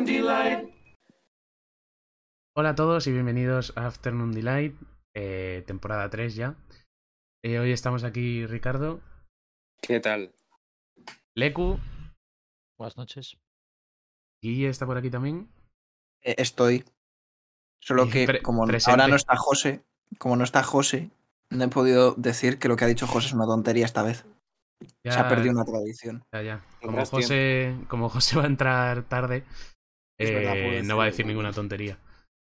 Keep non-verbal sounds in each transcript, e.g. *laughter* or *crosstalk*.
Afternoon Delight. Hola a todos y bienvenidos a Afternoon Delight, eh, temporada 3 ya. Eh, hoy estamos aquí Ricardo, ¿Qué tal? Leku, Buenas noches. Guille está por aquí también. Eh, Estoy. Solo que pre- como presente. ahora no está José, como no está José, no he podido decir que lo que ha dicho José es una tontería esta vez. Ya, Se ha perdido una tradición. ya, ya. Como José, como José va a entrar tarde, Es verdad, eh, puedo no va a decir decir ninguna tontería.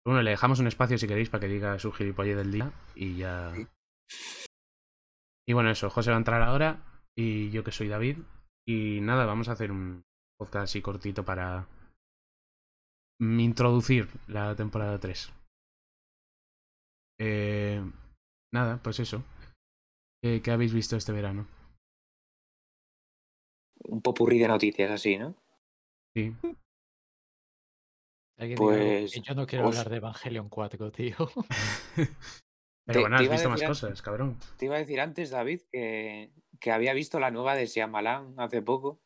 Bueno, le dejamos un espacio si queréis para que diga su gilipollez del día y ya. Y bueno, eso, José va a entrar ahora y yo que soy David. Y nada, vamos a hacer un podcast así cortito para introducir la temporada 3. Eh, nada, pues eso. ¿Qué, qué habéis visto este verano? Un popurrí de noticias así, ¿no? Sí. Diga Pues, yo no quiero os- hablar de Evangelion 4, tío. *laughs* Pero Te- bueno, has visto más cosas, cabrón. Te iba a decir antes, David, que, que había visto la nueva de Shyamalan hace poco.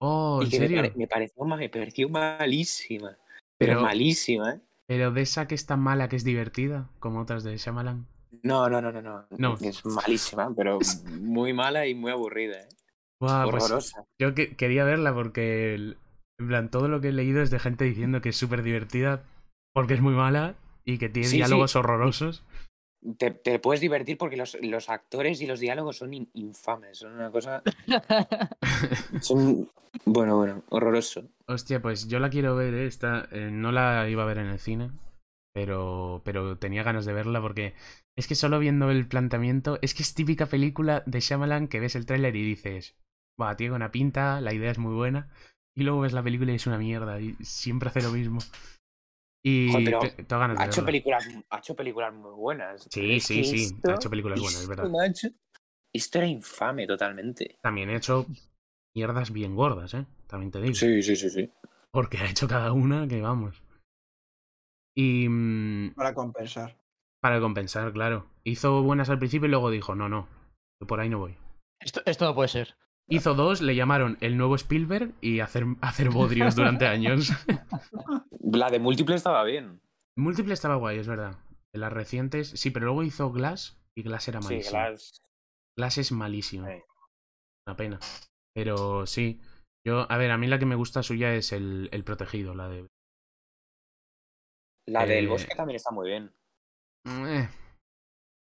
Oh, y ¿en que me, serio? pare- me pareció, ma- me pareció malísima. Pero, Pero- malísima, ¿eh? Pero de esa que es tan mala que es divertida, como otras de Shyamalan. No, no, no, no, no. No. Es malísima, pero muy mala y muy aburrida, ¿eh? Buah, pues yo que- quería verla porque, el- en plan, todo lo que he leído es de gente diciendo que es súper divertida porque es muy mala y que tiene Sí, sí. diálogos horrorosos. Te, te puedes divertir porque los, los actores y los diálogos son in- infames. Son una cosa. *laughs* Son. Bueno, bueno, horroroso. Hostia, pues yo la quiero ver, ¿eh? Esta, eh, no la iba a ver en el cine, pero, pero tenía ganas de verla porque es que solo viendo el planteamiento, es que es típica película de Shyamalan que ves el tráiler y dices, va, tiene una pinta, la idea es muy buena, y luego ves la película y es una mierda, y siempre hace lo mismo. Y Joder, te- tengo ganas de Ha hecho, películas, ha hecho películas muy buenas. Sí, sí, sí, esto- ha hecho películas buenas, es verdad. macho, esto era infame totalmente. También he hecho mierdas bien gordas, ¿eh? También te digo. Sí, sí, sí, sí. Porque ha hecho cada una que vamos. Y mm, Para compensar. para compensar, claro. Hizo buenas al principio y luego dijo, no, no, yo por ahí no voy. esto, esto no puede ser. Hizo dos, le llamaron el nuevo Spielberg y hacer, hacer bodrios durante *laughs* años. La de múltiple estaba bien. Múltiple estaba guay, es verdad. De las recientes, sí, pero luego hizo Glass y Glass era Sí, malísimo. las... Glass es malísimo. Sí. Una pena. Pero sí. Yo, a ver, a mí la que me gusta suya es el, el protegido, la de. la del Eh, bosque también está muy bien. Eh,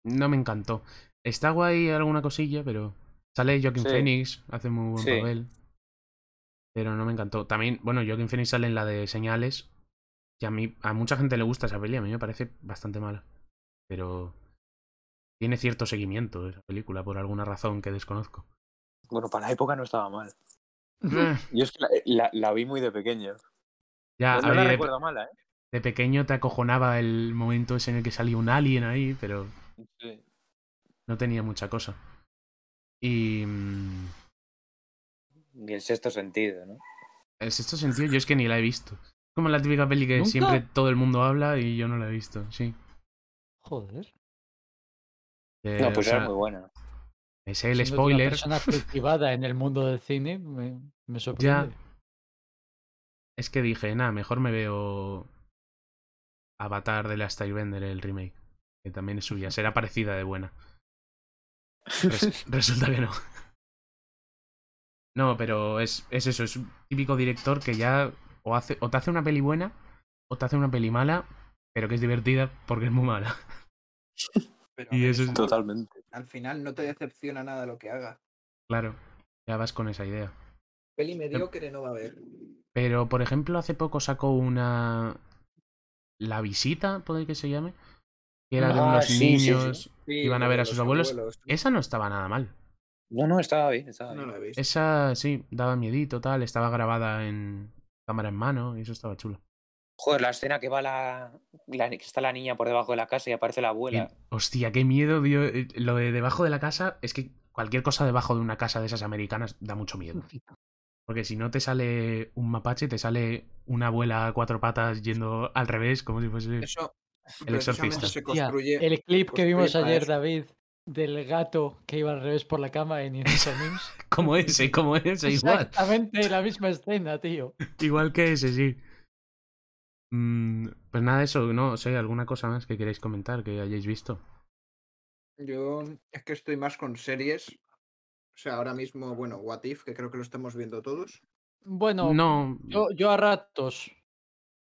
no me encantó. Está guay alguna cosilla, pero. Sale Joaquin Sí. Phoenix, hace muy buen Sí. papel. Pero no me encantó. También, bueno, Joaquin Phoenix sale en la de señales. Que a mí, a mucha gente le gusta esa peli, a mí me parece bastante mala. Pero. Tiene cierto seguimiento esa película, por alguna razón que desconozco. Bueno, para la época no estaba mal. Eh, *laughs* Yo es que la, la- la vi muy de pequeño. ya, no a la de- recuerdo mala, ¿eh? de pequeño te acojonaba el momento ese en el que salía un alien ahí, pero Sí. no tenía mucha cosa. Y. mm, Y el sexto sentido, ¿no? En sexto sentido, yo es que ni la he visto. Como la típica peli que ¿Nunca? siempre todo el mundo habla y yo no la he visto, sí. Joder. Eh, No, o pues sea, era muy buena. me sé el Siendo spoiler. Una persona cultivada en el mundo del cine, me, me sorprende. Es que dije, nada, mejor me veo Avatar de la Bender, el remake. Que también es suya. Será parecida de buena. Res- *laughs* resulta que no. No, pero es, es eso, es un típico director que ya o, hace, o te hace una peli buena o te hace una peli mala, pero que es divertida porque es muy mala. *laughs* Pero Y eso es- al- Totalmente. Al final no te decepciona nada lo que haga. Claro, ya vas con esa idea. Peli mediocre no va a haber. Pero, por ejemplo, hace poco sacó una. La visita, puede que se llame. Que era de Ah, unos sí, sí, sí. niños que iban a ver a sus abuelos. Esa no estaba nada mal. No, no, estaba bien, estaba No bien. lo he visto. Esa sí, daba miedito, tal. Estaba grabada en cámara en mano y eso estaba chulo. Joder, la escena que va la, la- que está la niña por debajo de la casa y aparece la abuela. Y- hostia, qué miedo, tío. Eh, Lo de debajo de la casa es que cualquier cosa debajo de una casa de esas americanas da mucho miedo. Porque si no te sale un mapache, te sale una abuela a cuatro patas yendo al revés, como si fuese. Eso El exorcista. se Tía, construye. el clip que vimos ayer, eso. David, del gato que iba al revés por la cama en *laughs* Memes. Como ese, como ese, igual. Exactamente la misma escena, tío. Igual que ese, sí. Mm, pues nada, eso, no sé, alguna cosa más que queréis comentar que hayáis visto. Yo es que estoy más con series. O sea, ahora mismo, bueno, What If, que creo que lo estamos viendo todos. Bueno, No, yo, yo a ratos.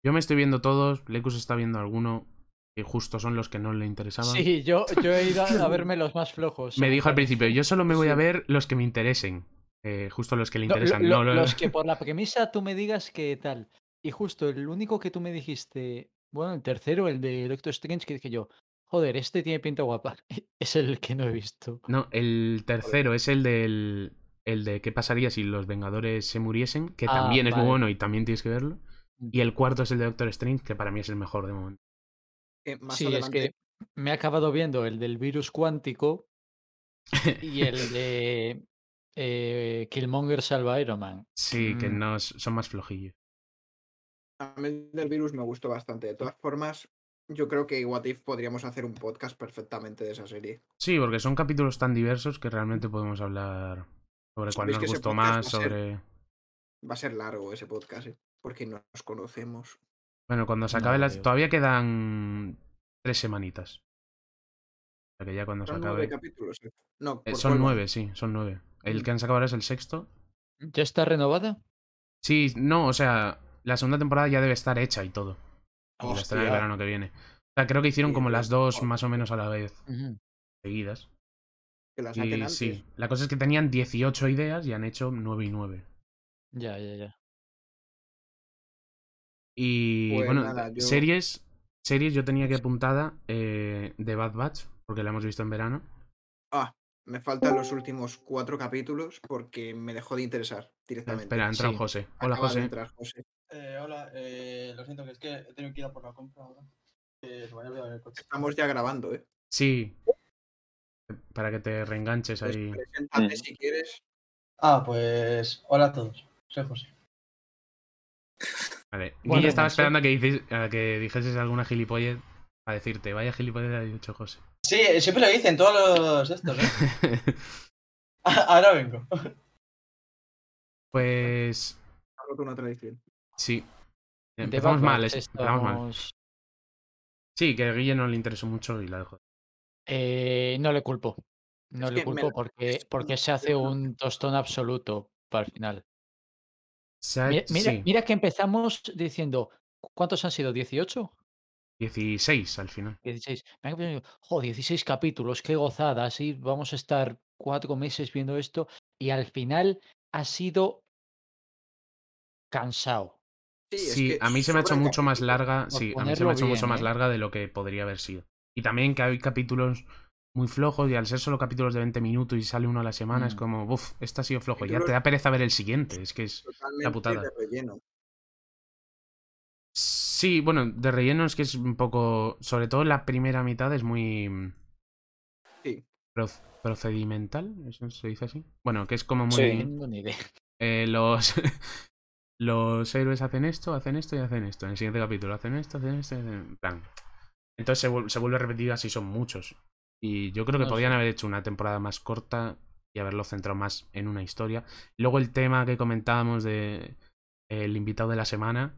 yo me estoy viendo todos, Lecus está viendo alguno, y justo son los que no le interesaban. Sí, yo, yo he ido a *laughs* verme los más flojos. Me dijo al principio, yo solo me voy a ver los que me interesen. eh, justo los que le lo- interesan. lo- no, lo- Los *laughs* que por la premisa tú me digas que tal. Y justo el único que tú me dijiste, bueno, el tercero, el de Doctor Strange, que dije yo, joder, este tiene pinta guapa. *laughs* Es el que no he visto. No, el tercero es el del. El de qué pasaría si los Vengadores se muriesen, que Ah, también es muy bueno y también tienes que verlo. Y el cuarto es el de Doctor Strange, que para mí es el mejor de momento. Que más sí, es adelante, que me he acabado viendo el del virus cuántico y el de eh, Killmonger salva a Iron Man. *laughs* Sí, que Mm. no son más flojillos. a mí del virus me gustó bastante. De todas formas, yo creo que What If podríamos hacer un podcast perfectamente de esa serie. Sí, porque son capítulos tan diversos que realmente podemos hablar sobre cuál nos gustó va más, a ser- sobre. Va a ser largo ese podcast, ¿eh? porque no nos conocemos. Bueno, cuando se No acabe las. creo. Todavía quedan tres semanitas. O sea que ya cuando se Son nueve acabe. capítulos. ¿eh? No, Eh, ¿por son nueve, sí, son nueve. El Mm. que han sacado ahora es el sexto. ¿Ya está renovada? Sí, no, o sea, la segunda temporada ya debe estar hecha y todo. Y la estrenan el Hostia. verano que viene. O sea, creo que hicieron Sí, como las dos más o menos a la vez, seguidas. Que la saquen Y antes. sí, la cosa es que tenían 18 ideas y han hecho 9 y 9. Ya, ya, ya. Y Pues bueno, nada, yo- series, series yo tenía que apuntada eh, de Bad Batch, porque la hemos visto en verano. Ah, me faltan los últimos cuatro capítulos porque me dejó de interesar directamente. Espera, entra Sí. José. Hola, José. entrar José. Eh, hola, eh, lo siento, que es que he tenido que ir a por la compra ahora. El coche. Estamos ya grabando, ¿eh? Sí. Para que te reenganches Pues ahí. preséntate Mm. si quieres. Ah, pues hola a todos. Soy José. Vale. Bueno, Guille estaba esperando a que, dices- a que dijeses alguna gilipollez para decirte, vaya gilipollez ha dicho José. Sí, eh, siempre lo dicen todos los estos, ¿eh? *laughs* ahora vengo. pues Ha roto una tradición. sí. Empezamos mal, empezamos mal. Sí, que a Guille no le interesó mucho y la dejó. Eh, no le culpo. No Es le me culpo porque, porque se hace un tostón absoluto para el final. Se ha Mira, hecho- mira, sí, mira que empezamos diciendo, ¿cuántos han sido? ¿18? 16 al final. 16. Me han quedado, Jo, 16 capítulos, qué gozada. Así vamos a estar cuatro meses viendo esto y al final ha sido cansado. Sí, es Sí, que a mí se me ha hecho mucho más larga. Sí, a mí se me ha hecho mucho más ¿eh? larga de lo que podría haber sido. Y también que hay capítulos muy flojos y al ser solo capítulos de 20 minutos y sale uno a la semana es Mm. como, uff, este ha sido flojo. Ya te da pereza ver el siguiente. Es que es. Totalmente putada. de relleno. Sí, bueno, de relleno es que es un poco. Sobre todo la primera mitad es muy. mm, Sí. proc- procedimental, ¿eso se dice así? Bueno, que es como muy. Sí. No tengo ni idea. eh, los. *laughs* los héroes hacen esto, hacen esto y hacen esto. En el siguiente capítulo hacen esto, hacen esto, hacen... en plan. Entonces se, vuel- se vuelve repetido así, son muchos. Y yo creo que No podían sé. haber hecho una temporada más corta y haberlo centrado más en una historia. Luego el tema que comentábamos de el invitado de la semana,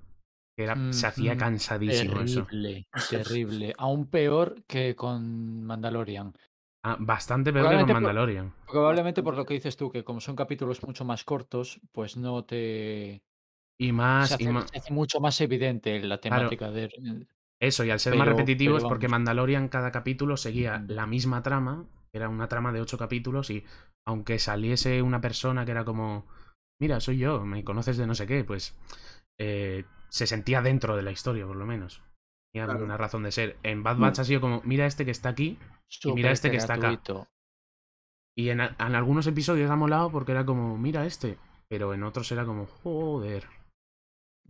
que era, se hacía Ujú. cansadísimo eso. Terrible, *laughs* terrible. Aún peor que con Mandalorian. Ah, bastante peor que con por- Mandalorian. Probablemente por lo que dices tú, que como son capítulos mucho más cortos, pues no te... Y Se más, y hace, más. se hace mucho más evidente la temática de... Eso, y al ser más Pero- repetitivos, pero porque. Mandalorian cada capítulo seguía la misma trama, era una trama de ocho capítulos, y aunque saliese una persona que era como, mira, soy yo, me conoces de no sé qué, pues eh, se sentía dentro de la historia, por lo menos. Tenía Claro. una razón de ser. En Bad Mm. Batch ha sido como, mira este que está aquí, y mira este que está acá. Y en, en algunos episodios ha molado porque era como, mira este, pero en otros era como, joder.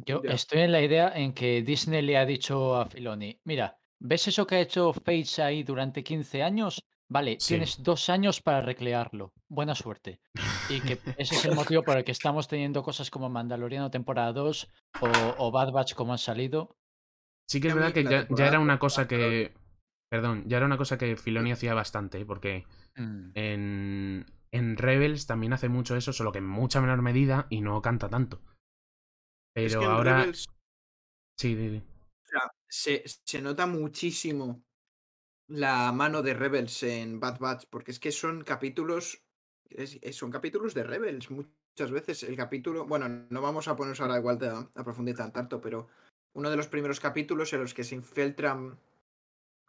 Yo Ya. estoy en la idea en que Disney le ha dicho a Filoni, mira, ¿ves eso que ha hecho Fates ahí durante 15 años? Vale, Sí. tienes dos años para recrearlo. Buena suerte. Y que *laughs* ese es el motivo por el que estamos teniendo cosas como Mandaloriano temporada 2 o, o Bad Batch como han salido. Sí que es verdad que ya, ya era una cosa que. Perdón, ya era una cosa que Filoni hacía bastante, porque Mm, en, en Rebels también hace mucho eso, solo que en mucha menor medida y no canta tanto. Pero Es que ahora. Rebels Sí, di- di. se, se nota muchísimo la mano de Rebels en Bad Batch, porque es que son capítulos, es- son capítulos de Rebels. Muchas veces el capítulo, bueno, no vamos a ponernos ahora igual de- a profundizar tanto, pero uno de los primeros capítulos en los que se infiltran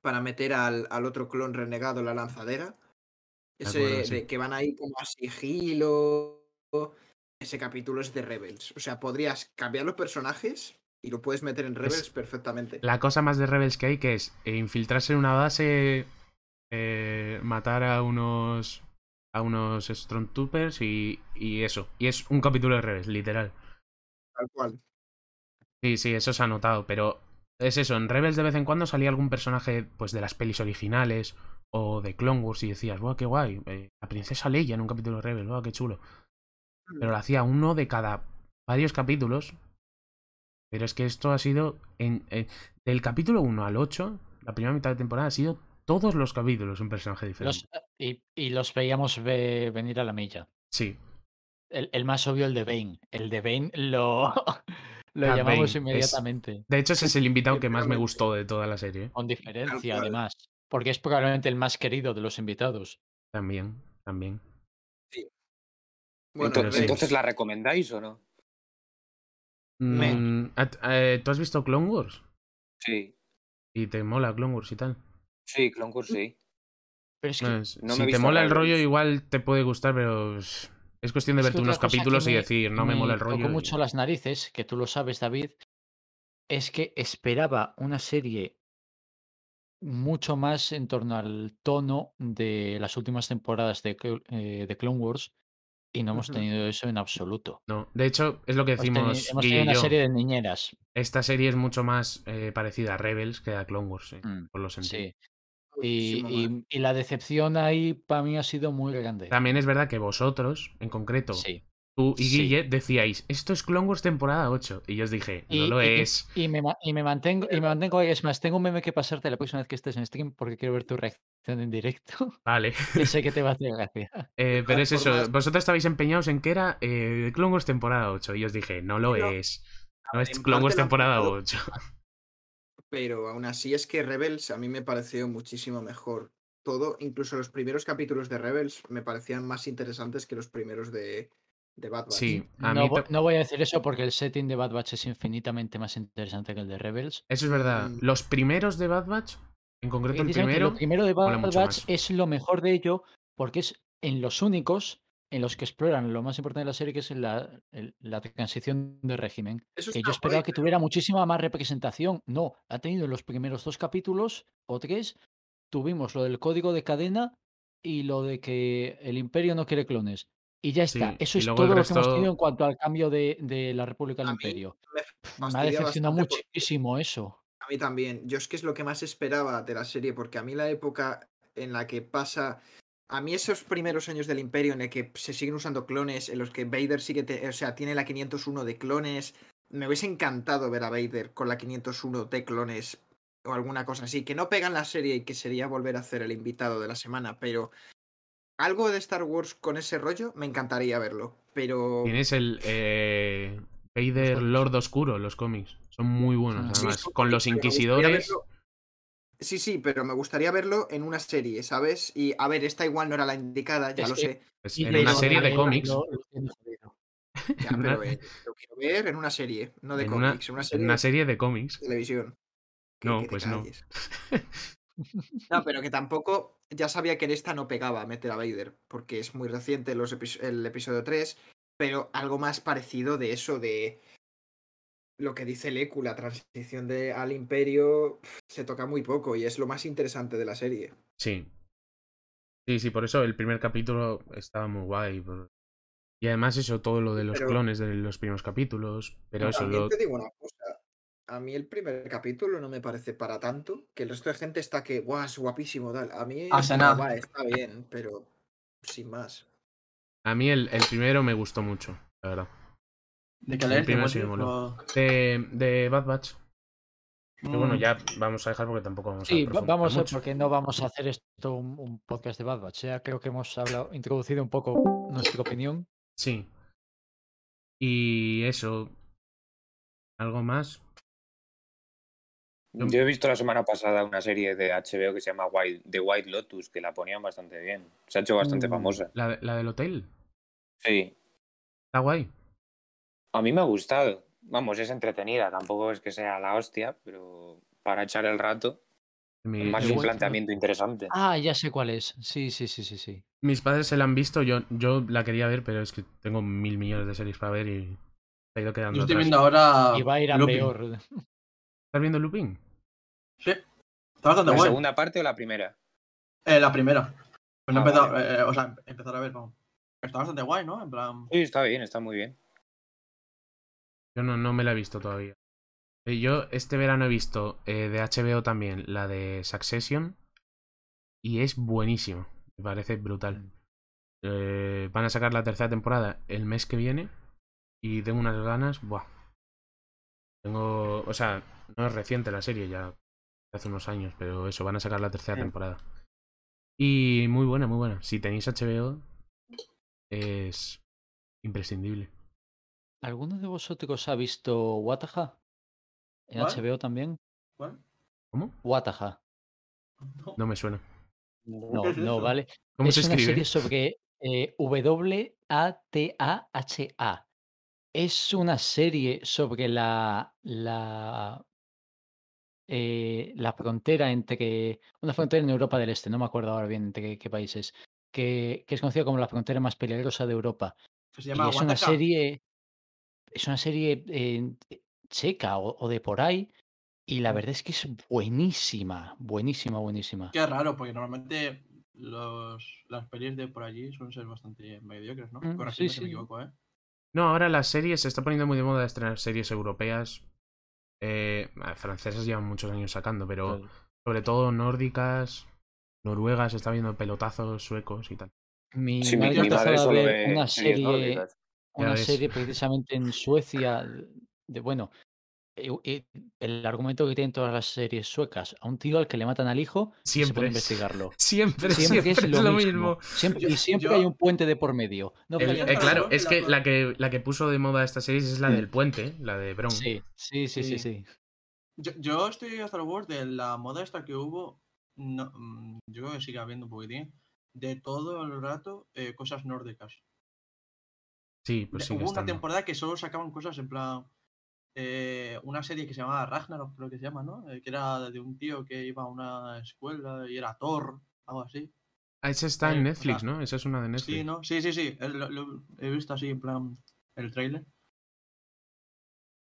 para meter al, al otro clon renegado en la lanzadera, ese acuerdo, sí. de que van ahí como a sigilo, ese capítulo es de Rebels. O sea, podrías cambiar los personajes y lo puedes meter en Rebels perfectamente. La cosa más de Rebels que hay que es eh, infiltrarse en una base, eh, matar a unos a unos Stormtroopers y, y eso. Y es un capítulo de Rebels, literal. Tal cual. Sí, sí, eso se ha notado, pero es eso, en Rebels de vez en cuando salía algún personaje pues de las pelis originales o de Clone Wars y decías, ¡buah, qué guay! eh, la princesa Leia en un capítulo de Rebels, ¡buah, qué chulo! Pero lo hacía uno de cada varios capítulos. Pero es que esto ha sido en, en- del capítulo 1 al 8, la primera mitad de temporada ha sido todos los capítulos un personaje diferente. Los- y, y los veíamos ve- venir a la milla. Sí, El, el más obvio, el de Bane. El de Bane lo, *laughs* lo llamamos Bane es- inmediatamente. de hecho ese es el invitado que más me gustó de toda la serie. ¿eh? Con diferencia, además. Porque es probablemente el más querido de los invitados. También, también. Bueno. Entonces, ¿la recomendáis o no? Me- Mm, ¿a- eh, ¿Tú has visto Clone Wars? Sí. Y te mola Clone Wars y tal. Sí, Clone Wars sí. Pero es que No, es- no me si te mola el rollo, igual te puede gustar, pero es es cuestión de Es verte unos capítulos y me- decir, no me mola el rollo. tocó y- mucho las narices, que tú lo sabes, David, es que esperaba una serie mucho más en torno al tono de las últimas temporadas de, eh, de Clone Wars y no hemos tenido eso en absoluto. No, de hecho, es lo que Hemos, decimos hemos tenido una yo. serie de niñeras. Esta serie es mucho más eh, parecida a Rebels que a Clone Wars, sí, Mm, por lo sentido. sí. Y, y- y la decepción ahí para mí ha sido muy grande. También es verdad que vosotros, en concreto, Sí. Tú y sí. Guille, decíais, esto es Clone Wars temporada 8. Y yo os dije, no Y, lo y- es. y me, ma- y me mantengo, y me mantengo ahí. Es más, tengo un meme que pasarte la próxima vez que estés en stream porque quiero ver tu reacción en directo. *laughs* Vale. y sé que te va a hacer gracia. *laughs* Eh, pero es eso, vosotros estabais empeñados en que era eh, Clone Wars temporada 8. Y yo os dije, no lo Pero, es. No es Clone Wars temporada forzado, 8. *laughs* Pero aún así es que Rebels a mí me pareció muchísimo mejor. Todo, incluso los primeros capítulos de Rebels me parecían más interesantes que los primeros de, de Bad Batch. Sí, a No, mí voy a decir eso porque el setting de Bad Batch es infinitamente más interesante que el de Rebels. eso es verdad. Mm. Los primeros de Bad Batch, en concreto el primero, lo primero de Bad Batch más. es lo mejor de ello porque es en los únicos en los que exploran lo más importante de la serie, que es la, el- la transición de régimen. Eso Que yo esperaba que pero tuviera muchísima más representación. No, ha tenido en los primeros dos capítulos o tres, tuvimos lo del código de cadena y lo de que el imperio no quiere clones. Y ya está. Sí, Eso es todo lo que hemos tenido en cuanto al cambio de, de la República al imperio. me ha decepcionado porque muchísimo eso. a mí también. Yo es que es lo que más esperaba de la serie, porque a mí la época en la que pasa. A mí esos primeros años del Imperio en el que se siguen usando clones, en los que Vader sigue, te- o sea, tiene la 501 de clones. Me hubiese encantado ver a Vader con la 501 de clones o alguna cosa así. Que no pegan la serie y que sería volver a hacer el invitado de la semana, pero algo de Star Wars con ese rollo me encantaría verlo. Pero Tienes el eh, Vader. Lord Oscuro, los cómics. Son muy buenos. Sí, además. Con los pero me gustaría inquisidores. verlo- Sí, sí, pero me gustaría verlo en una serie, ¿sabes? Y a ver, esta igual no era la indicada, ya Es lo que- sé. pues, en pero una serie de cómics. *laughs* Ya, en una- pero eh, lo quiero ver en una serie, no de en una- cómics, en una en serie una de serie de cómics. televisión. No, pues calles. No, *laughs* *laughs* pero que tampoco ya sabía que en esta no pegaba meter a Vader, porque es muy reciente los epi- el episodio 3, pero algo más parecido de eso de lo que dice Leku, la transición de al imperio se toca muy poco y es lo más interesante de la serie. Sí. Sí, sí, por eso el primer capítulo estaba muy guay. por- Y además eso, todo lo de los Pero- clones de los primeros capítulos. Pero eso, lo... te digo una cosa. A mí el primer capítulo no me parece para tanto, que el resto de gente está que, guau, es guapísimo, tal. A mí Ah, es sé como, nada. "Guau, está bien, pero sin más. a mí el, el primero me gustó mucho, la verdad. ¿De qué El leer? ¿De primero sí me moló. De, de Bad Batch. Pero bueno, Mm, ya vamos a dejar porque tampoco vamos Sí, a profundizar vamos a, mucho. porque no vamos a hacer esto un, un podcast de Bad Batch. Ya creo que hemos hablado, introducido un poco nuestra opinión. Sí. Y eso. ¿Algo más? Yo he visto la semana pasada una serie de HBO que se llama White, The White Lotus, que la ponían bastante bien. Se ha hecho bastante Mm. famosa. ¿La, de- la del hotel? Sí. Está guay. A mí me ha gustado. Vamos, es entretenida. Tampoco es que sea la hostia, pero para echar el rato, Mi- más un White planteamiento interesante. Ah, ya sé cuál es. Sí, sí, sí, sí, sí. mis padres se la han visto, yo, yo la quería ver, pero es que tengo mil millones de series para ver y se ha ido quedando Yo estoy atrás. viendo ahora. Y va a ir a Lupin. peor. ¿Estás viendo Lupin? Sí. Está bastante ¿La bueno. segunda parte o la primera? Eh, la primera. Pues no Ah, he empezado, vale, eh, o sea, empezar a ver, vamos. Está bastante guay, ¿no? En plan. Sí, está bien, está muy bien. Yo no, no me la he visto todavía. Eh, Yo este verano he visto eh, de HBO también la de Succession y es buenísimo. Me parece brutal. Eh, van a sacar la tercera temporada el mes que viene y tengo unas ganas. Buah. Tengo, o sea, no es reciente la serie, ya hace unos años, pero eso, van a sacar la tercera temporada. Y muy buena, muy buena. Si tenéis HBO, es imprescindible. ¿Alguno de vosotros ha visto Wataha? En ¿Cuál? HBO también. ¿Cuál? ¿Cómo? Wataha. No. No me suena. No, ¿Qué es no, vale. ¿Cómo es se una escribe? serie sobre eh, W-A-T-A-H-A. Es una serie sobre la, la, eh, la frontera entre. Una frontera en Europa del Este, no me acuerdo ahora bien entre qué, qué países. Que, que es conocida como la frontera más peligrosa de Europa. Se Y es una serie. Es una serie eh, checa o, o de por ahí. Y la Mm. verdad es que es buenísima. Buenísima, buenísima. Qué raro, porque normalmente los, las pelis de por allí suelen ser bastante mediocres, ¿no? Mm, sí, si me equivoco, ¿eh? No, ahora las series se está poniendo muy de moda estrenar series europeas. Eh, francesas llevan muchos años sacando, pero Claro. sobre todo nórdicas, noruegas, está viendo pelotazos suecos y tal. Mi Sí, madre mi empezó madre a solo ver ve una serie, nórdicas. Una serie precisamente en Suecia, de bueno, el argumento que tienen todas las series suecas, a un tío al que le matan al hijo, se Siempre. a *laughs* investigarlo. Siempre, Siempre, siempre, es lo mismo. Siempre, Yo- y siempre yo- hay un puente de por medio. No El- eh, claro, es que la que la que puso de moda esta serie es la del puente, la de Bron. Sí, sí, sí, sí, Sí. sí. Yo, yo estoy hasta los de la moda esta que hubo. No, mm, yo creo que sigue habiendo un poquitín. De todo el rato, eh, cosas nórdicas. Sí, pues hubo una estando. temporada que solo sacaban cosas en plan. Eh, una serie que se llamaba Ragnarok, creo que se llama, ¿no? Eh, que era de un tío que iba a una escuela y era Thor, algo así. Ah, esa está Eh, en o Netflix, sea, ¿no? Esa es una de Netflix. Sí, ¿no? Sí, sí, sí. eh, Lo, lo he visto así en plan el trailer.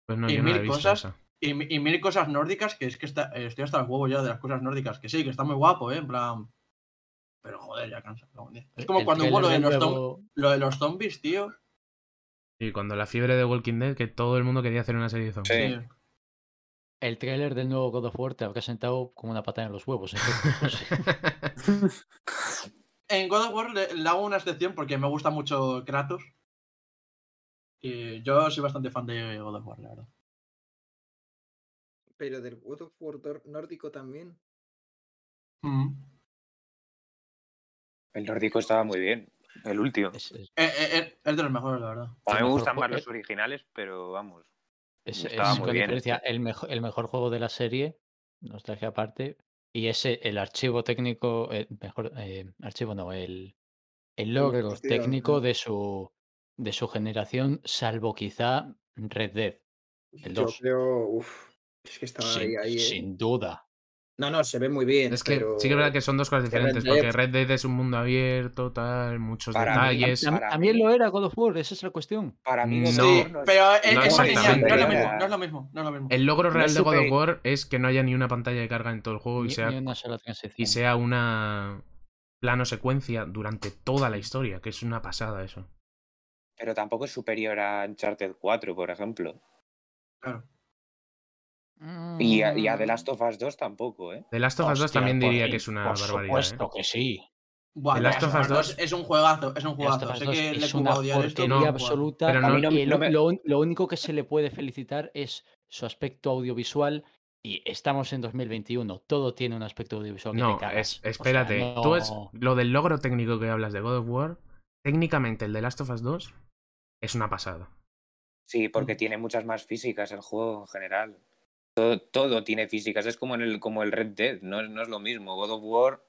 Pues no, y yo no la mil he visto cosas. esa. Y, mi- y mil cosas nórdicas que es que está, eh, estoy hasta el huevo ya de las cosas nórdicas. Que sí, que está muy guapo, ¿eh? En plan. Pero joder, ya cansa. Es como El cuando hubo lo de, tráiler los lo de los zombies, tío. Y cuando la fiebre de Walking Dead, que todo el mundo quería hacer una serie de zombies. Sí. El tráiler del nuevo God of War te habrá sentado como una patada en los huevos. *laughs* José. En God of War le, le hago una excepción porque me gusta mucho Kratos. Y yo soy bastante fan de God of War, la verdad. Pero del God of War nórdico también. Mm. El nórdico estaba muy bien. El último. Es, es- Eh, eh, eh, es de los mejores, la verdad. A mí me gustan más los originales, pero vamos. es- Estaba es muy con bien. diferencia el mejor, el mejor juego de la serie, nostalgia aparte, y ese, el archivo técnico, eh, mejor, eh, archivo no, el, el logro técnico de su, de su generación, salvo quizá Red Dead, el Yo 2. creo, uff, es que estaba ahí, Sin, ahí, sin duda. No, no, se ve muy bien. Es que pero... sí que es verdad que son dos cosas Red diferentes, porque Red Dead es un mundo abierto, tal, muchos Para mí- detalles. para También mí- lo era God of War, esa es la cuestión. Para mí, No. Sí, pero es, no es exactamente. no es lo mismo, no es lo mismo, no es lo mismo. El logro real de God of War es que no haya ni una pantalla de carga en todo el juego y Ni, sea, ni una y sea una plano secuencia durante toda la historia, que es una pasada eso. Pero tampoco es superior a Uncharted 4, por ejemplo. Claro. Y a, y a The Mm, Last of Us 2 tampoco, ¿eh? The Last of Us 2 hostia, también por diría que es una por barbaridad. supuesto ¿eh? que sí. Buah, The The Last of Us 2 es un juegazo, es un The juegazo. Sé 2 que es una porquería no, absoluta. Pero no- A mí no, y no lo, me- lo un- lo único que se le puede felicitar es su aspecto audiovisual. Y estamos en 2021. Todo tiene un aspecto audiovisual que No, te es, O sea, espérate. Tú es, lo del logro técnico que hablas de God of War, técnicamente el de Last of Us 2 es una pasada. Sí, porque tiene muchas más físicas el juego en general. Todo, todo tiene físicas, es como, en el, como el Red Dead, no, es- no es lo mismo. God of War,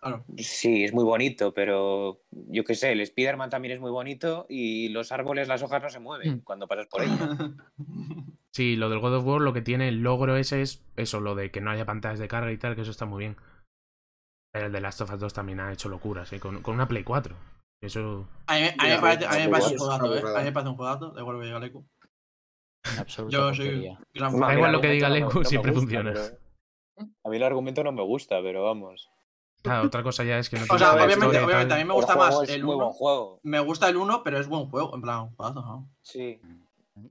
Claro. sí, es muy bonito, pero yo qué sé, el Spider-Man también es muy bonito y los árboles, las hojas no se mueven Mm. cuando pasas por ellos. *laughs* Sí, lo del God of War, lo que tiene el logro ese es eso, lo de que no haya pantallas de carga y tal, que eso está muy bien. Pero el de Last of Us 2 también ha hecho locuras, ¿eh? Con, con una Play 4. Eso. A mí, a mí me parece, a mí me tampoco parece un juegazo, ¿eh? A mí me parece un juegazo, da igual lo que diga Leku. Absoluta Yo soy gran fan. a mí igual lo que diga no me siempre gusta, funciona. pero- A mí el argumento no me gusta, pero vamos. Claro, otra cosa ya es que no *laughs* O sea, historia obviamente, obviamente, a mí me gusta más el muy buen 1. juego. Me gusta el 1, pero es buen juego. En plan, ¿no? Sí.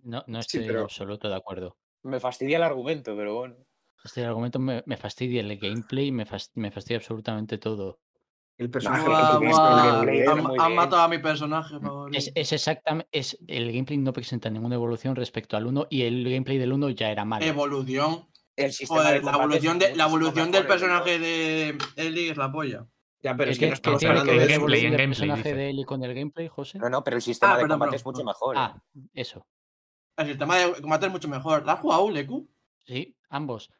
No, no Sí, estoy pero- en absoluto de acuerdo. Me fastidia el argumento, pero bueno. Este argumento me, me fastidia el gameplay, me, me fastidia absolutamente todo. El personaje tú que que el Han, han matado a mi personaje favorito. Es, es exactamente. Es, el gameplay no presenta ninguna evolución respecto al 1 y el gameplay del 1 ya era malo. Evolución. El sistema Joder, de la combate evolución, de, la evolución del personaje de Ellie es la polla. Ya, pero es ¿Qué- que no qué estamos hablando de el gameplay, en gameplay, personaje dice. de Ellie con el gameplay, José? No, no, pero el sistema Ah, de perdón, combate perdón, es mucho perdón. mejor. Ah, eso. El sistema de combate es mucho mejor. ¿La has jugado, Leku? Sí, ambos.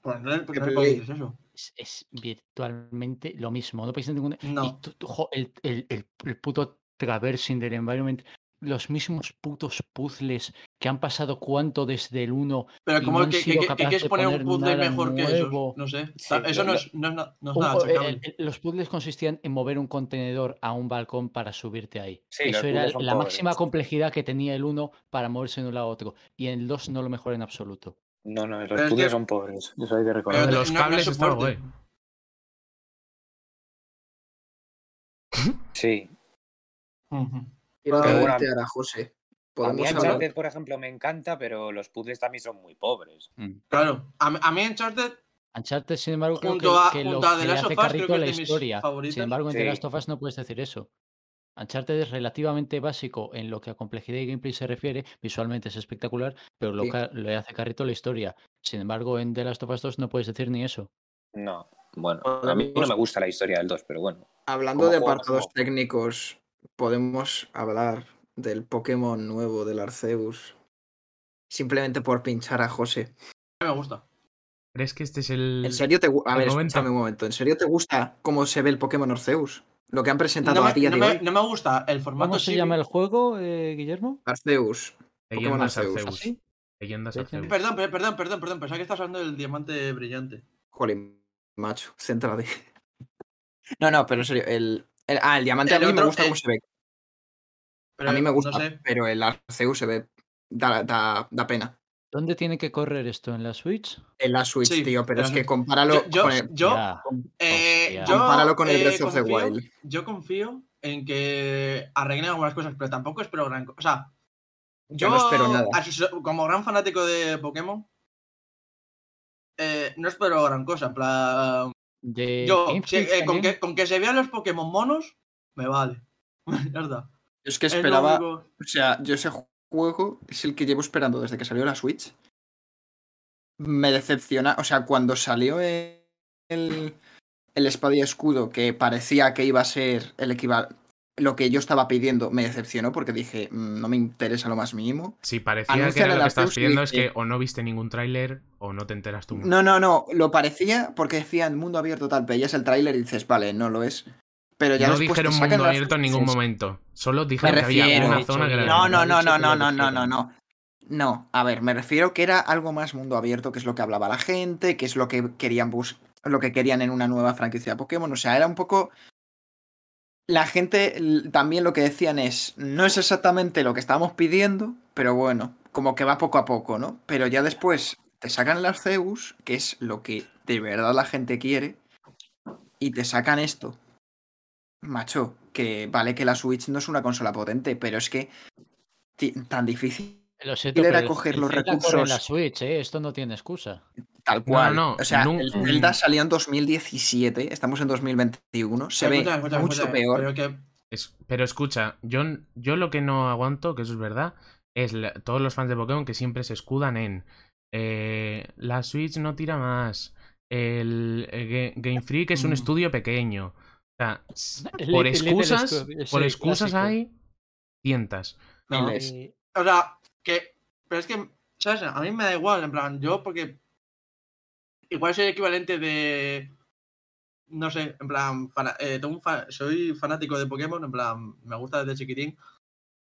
Pues no, porque Que no eso. Es, es virtualmente lo mismo. No presenta ninguna. No. Y jo, el, el, el, el puto traversing del environment. Los mismos putos puzzles que han pasado cuánto desde el 1 Pero como no que, que, de poner un puzzle mejor que eso. No sé. Sí, eso no es, no es, no es Un- nada el- los puzzles consistían en mover un contenedor a un balcón para subirte ahí. Sí, Eso era la máxima complejidad que tenía el 1 para moverse de un lado a otro. Y en el 2 no lo mejora en absoluto. No, no, los es puzzles que- son pobres. Eso hay que Pero no- los no- no cables es estaba soporte. guay. Sí. Quiero Pero bueno, ahora, José. A mí. Uncharted, por ejemplo, me encanta, pero los puzzles también son muy pobres. Mm. Claro. A, mí- a mí Uncharted, Uncharted, sin embargo, creo Junto que, a- que lo The que hace creo carrito la historia. Sin embargo, en The Sí. Last of Us no puedes decir eso. Uncharted es relativamente básico en lo que a complejidad y gameplay se refiere. Visualmente es espectacular, pero lo Sí. que le hace carrito la historia. Sin embargo, en The Last of Us 2 no puedes decir ni eso. No, bueno, a mí no me gusta la historia del 2, pero bueno. Hablando de apartados técnicos, podemos hablar del Pokémon nuevo del Arceus. Simplemente por pinchar a José. a mí me gusta. ¿Crees que este es el. ¿En serio te A el ver, momento. un momento. ¿En serio te gusta cómo se ve el Pokémon Arceus? Lo que han presentado No a me, día no de me- hoy. no me gusta el formato ¿Cómo se llama el juego, eh, Guillermo? Arceus. Pokémon Arceus. Arceus. Arceus. Perdón, per- perdón, perdón, perdón. Pensaba que estás hablando del diamante brillante. Jolín, macho, céntrate. *laughs* No, no, pero en serio, el, el- ah, el diamante El a mí me gusta cómo eh, se ve. Pero, a mí me gusta, No sé. pero el Arceus se ve. Da, da, da pena. ¿Dónde tiene que correr esto? ¿En la Switch? En la Switch, Sí, tío, pero es que compáralo Yo, yo, con el, yo, Ya, eh, compáralo con el eh, Breath of the Wild. Yo confío en que arreglen algunas cosas, pero tampoco espero gran cosa. O sea, Yo yo, no espero nada. como gran fanático de Pokémon, eh, no espero gran cosa. En plan, De yo, si- eh, con, que, con que se vean los Pokémon monos, me vale. *laughs* ya está. Es que Es esperaba. único- O sea, yo ese juego es el que llevo esperando desde que salió la Switch. Me decepciona. O sea, cuando salió el, el espada y escudo, que parecía que iba a ser el equivalente. Lo que yo estaba pidiendo me decepcionó porque dije, "Mm, no me interesa lo más mínimo. Sí, parecía que era lo que estabas y pidiendo, es que o no viste ningún tráiler o no te enteras tú. No, no, no. Lo parecía porque decían mundo abierto tal. Veías el tráiler y dices, vale, no lo es. Pero ya no dijeron mundo las abierto en ningún momento. Solo dijeron que había una zona que era No, no, no, no, no, no, no, no, no. No, a ver, me refiero que era algo más mundo abierto, que es lo que hablaba la gente, que es lo que querían bus lo que querían en una nueva franquicia de Pokémon. O sea, era un poco. La gente también lo que decían es. No es exactamente lo que estábamos pidiendo, pero bueno, como que va poco a poco, ¿no? Pero ya después te sacan el Arceus, que es lo que de verdad la gente quiere, y te sacan esto. Macho, que vale que la Switch no es una consola potente, pero es que tan difícil Lo siento, era coger el los recursos. la Switch, ¿eh? Esto no tiene excusa. tal No, cual. no, o sea, nun- el Zelda salió en 2017, estamos en 2021, se ve mucho peor. pero que- Es- pero escucha, yo, yo lo que no aguanto, que eso es verdad, es la- todos los fans de Pokémon que siempre se escudan en eh, la Switch no tira más, el, el Ga- Game Freak es un Mm. estudio pequeño. O sea, por Little excusas, por excusas clásico. hay cientas. no. Y- O sea, que. Pero es que ¿Sabes? A mí me da igual, en plan, yo porque. Igual soy equivalente de. No sé, en plan, eh, tengo un fa- soy fanático de Pokémon, en plan, me gusta desde chiquitín.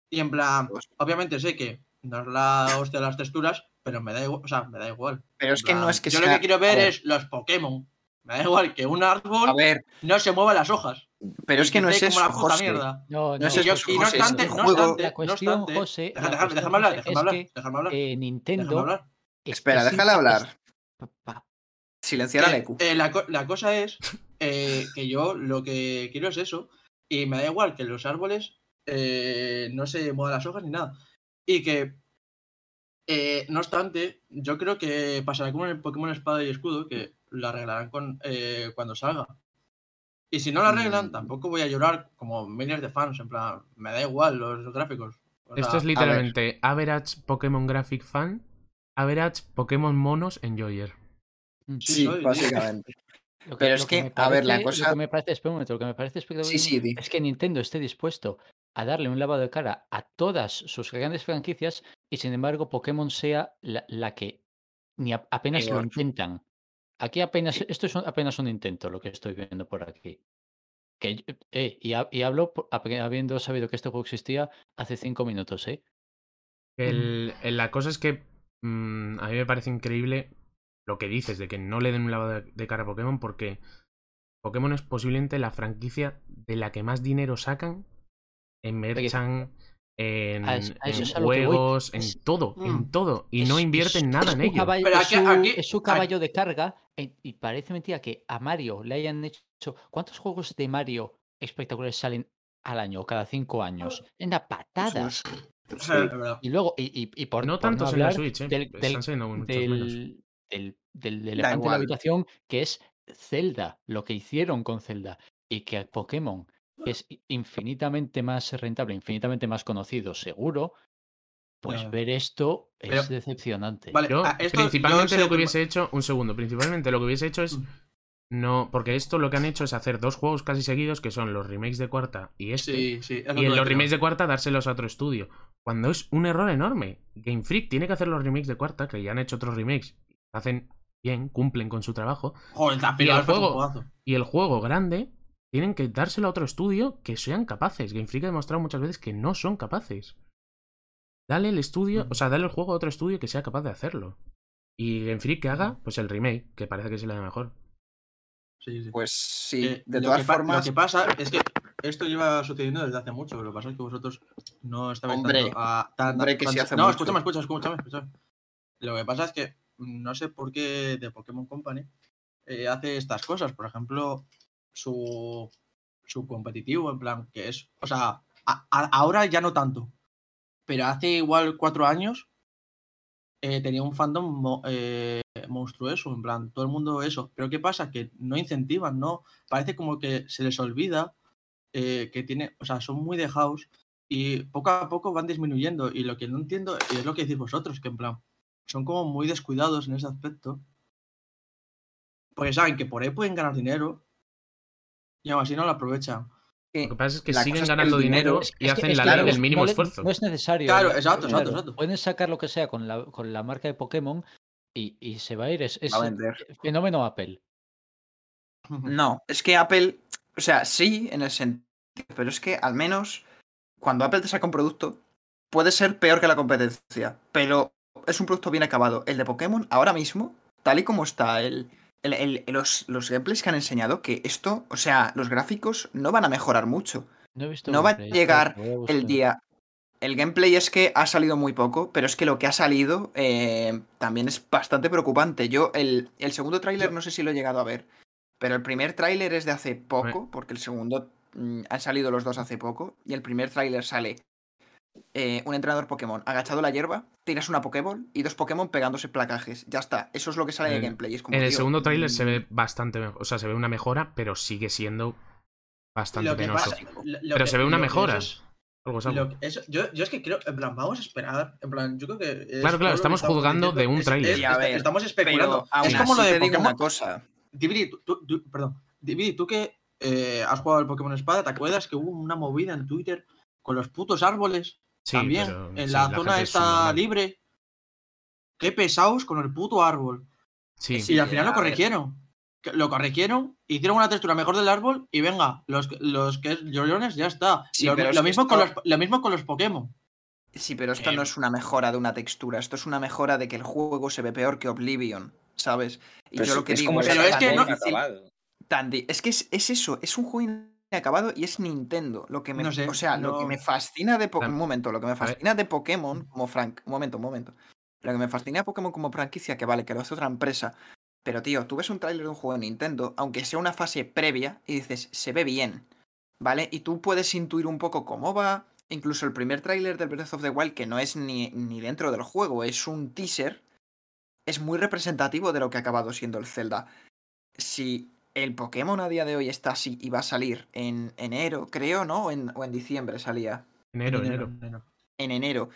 Y en plan, Pues- obviamente sé que no es la hostia de las texturas, pero me da igual, o sea, me da igual. Pero es que no es que Yo sea... lo que quiero ver, es los Pokémon. Me da igual que un árbol A ver, no se mueva las hojas. pero es que no es eso, como la puta José. mierda. No, No es Y, eso, José, y no obstante, no juego- obstante, La no cuestión, obstante, José, déjame, hablar, déjame hablar, que, déjame hablar, eh, Nintendo hablar. Espera, déjala hablar. Silenciar a Que, Leku. eh, la, co- la cosa es eh, que yo lo que quiero es eso. Y me da igual que los árboles eh, no se muevan las hojas ni nada. Y que, eh, no obstante, yo creo que pasará como en el Pokémon Espada y Escudo, que la arreglarán con, eh, cuando salga. Y si no la arreglan, Mm. tampoco voy a llorar como miles de fans. En plan, me da igual los gráficos. O Esto es literalmente average Pokémon Graphic Fan, average Pokémon Monos Enjoyer. Mm. Sí, Sí, soy, básicamente. *laughs* Lo Pero es que, a ver, la cosa- Lo que me parece, espera un momento, lo que me parece espectacular Sí, sí, di. es que Nintendo esté dispuesto a darle un lavado de cara a todas sus grandes franquicias y sin embargo Pokémon sea la, la que ni a- apenas lo intentan. Aquí apenas, esto es un- apenas un intento lo que estoy viendo por aquí. Que, eh, y, ha- y hablo habiendo sabido que este juego existía hace cinco minutos, ¿eh? El- el- la cosa es que mm, a mí me parece increíble lo que dices de que no le den un lavado de, de cara a Pokémon porque Pokémon es posiblemente la franquicia de la que más dinero sacan en merchan, en, A eso- a eso a juegos, en todo, Mm. en todo. Y Es- no es- invierten nada es en ello. caballo- Pero aquí- su, aquí- es su aquí- caballo de carga eh, y parece mentira que a Mario le hayan hecho... ¿Cuántos juegos de Mario espectaculares salen al año o cada cinco años? En la patada. Sí. Y luego, y, y- y por, No por tantos en la Switch, ¿eh? del, del- del, del- del elefante en la habitación, que es Zelda, lo que hicieron con Zelda. Y que Pokémon, que es infinitamente más rentable, infinitamente más conocido, seguro, pues ver esto es Pero- decepcionante. Vale, Yo, ah, esto- principalmente yo sé lo que hubiese hecho, un segundo, principalmente lo que hubiese hecho es no, porque esto lo que han hecho es hacer dos juegos casi seguidos que son los remakes de cuarta y este. Sí, sí. y en los remakes de cuarta dárselos a otro estudio. Cuando es un error enorme. Game Freak tiene que hacer los remakes de cuarta, que ya han hecho otros remakes. Hacen bien, cumplen con su trabajo. Joder, Y el juego-. Y el juego grande tienen que dárselo a otro estudio que sean capaces. Game Freak ha demostrado muchas veces que no son capaces. Dale el estudio, o sea, dale el juego a otro estudio que sea capaz de hacerlo. Y Game Freak que haga, pues el remake, que parece que es la mejor. Sí, sí. Pues sí, Eh, de todas formas, Lo que pasa es que esto lleva sucediendo desde hace mucho. Lo que pasa es que vosotros no estabais Hombre, tanto a, tan- hombre, que tan- sí hace No, mucho. escúchame, escúchame, escúchame, escúchame. Lo que pasa es que no sé por qué de Pokémon Company eh, hace estas cosas. Por ejemplo, su, su competitivo, en plan, que es. O sea, ahora ya no tanto. Pero hace igual cuatro años eh, tenía un fandom eh, monstruoso, en plan, todo el mundo eso. Pero ¿qué pasa? Que no incentivan, ¿no? Parece como que se les olvida eh, que tiene, o sea, son muy dejados y poco a poco van disminuyendo. Y lo que no entiendo y es lo que decís vosotros, que en plan, son como muy descuidados en ese aspecto. Porque saben que por ahí pueden ganar dinero y aún así no lo aprovechan. Lo que pasa es que la siguen que ganando dinero, y es que- hacen es la ley del mínimo no le- esfuerzo. No es necesario. Claro, eh, exacto, exacto, claro, exacto. Pueden sacar lo que sea con la, con la marca de Pokémon y, y se va a ir. Es, es a vender. fenómeno Apple. No, es que Apple, o sea, sí, en el sentido, pero es que al menos cuando Apple te saca un producto, puede ser peor que la competencia, pero es un producto bien acabado. El de Pokémon, ahora mismo, tal y como está el, el- el- los, los gameplays que han enseñado, que esto, o sea, los gráficos no van a mejorar mucho. No, he visto No va a llegar espérate, voy a El día. El gameplay es que ha salido muy poco, pero es que lo que ha salido eh, también es bastante preocupante. Yo, el, el segundo tráiler no sé si lo he llegado a ver, pero el primer tráiler es de hace poco, porque el segundo mm, han salido los dos hace poco, y el primer tráiler sale eh, un entrenador Pokémon agachado en la hierba, tiras una Pokéball y dos Pokémon pegándose placajes. Ya está, eso es lo que sale de Eh, gameplay. Es como, En el tío, segundo tráiler se mm, ve bastante mejor, o sea, se ve una mejora, pero sigue siendo bastante penoso. pasa- lo- lo Pero que- se ve una mejora. es- Algo algo. Eso- yo, yo es que creo, en plan, vamos a esperar. En plan, yo creo que. es Claro, claro, estamos juzgando de un es- tráiler. es- estamos especulando. Es como lo de te digo Pokémon. una cosa. Dividi, tú, tú- tú- perdón. Dividi, tú que eh, has jugado al Pokémon Espada, ¿te acuerdas que hubo una movida en Twitter con los putos árboles? Sí, también, pero en sí, la, la zona gente es esta subnormal. libre. qué pesados con el puto árbol. Sí, y al final lo corrigieron. Lo corrigieron, hicieron una textura mejor del árbol y venga, los, los que es llorones ya está. Sí, lo, pero mismo con los, lo mismo con los Pokémon. Sí, pero esto Eh, no es una mejora de una textura, esto es una mejora de que el juego se ve peor que Oblivion, ¿sabes? Y Pero yo es- lo que es digo como Pero sacar es que no- tan es que es, es eso, es un juego inacabado y es Nintendo. Lo que me, No sé, o sea, lo que me fascina de Pokémon, un momento, lo que me fascina de Pokémon como Frank, un momento, un momento. Lo que me fascina de Pokémon como franquicia, que vale, que lo hace otra empresa. Pero tío, tú ves un tráiler de un juego de Nintendo, aunque sea una fase previa, y dices, se ve bien, ¿vale? Y tú puedes intuir un poco cómo va. Incluso el primer tráiler del Breath of the Wild, que no es ni, ni dentro del juego, es un teaser, es muy representativo de lo que ha acabado siendo el Zelda. Si el Pokémon a día de hoy está así y va a salir en enero, creo, ¿no? O en, o en diciembre salía. enero, Enero, enero. En enero.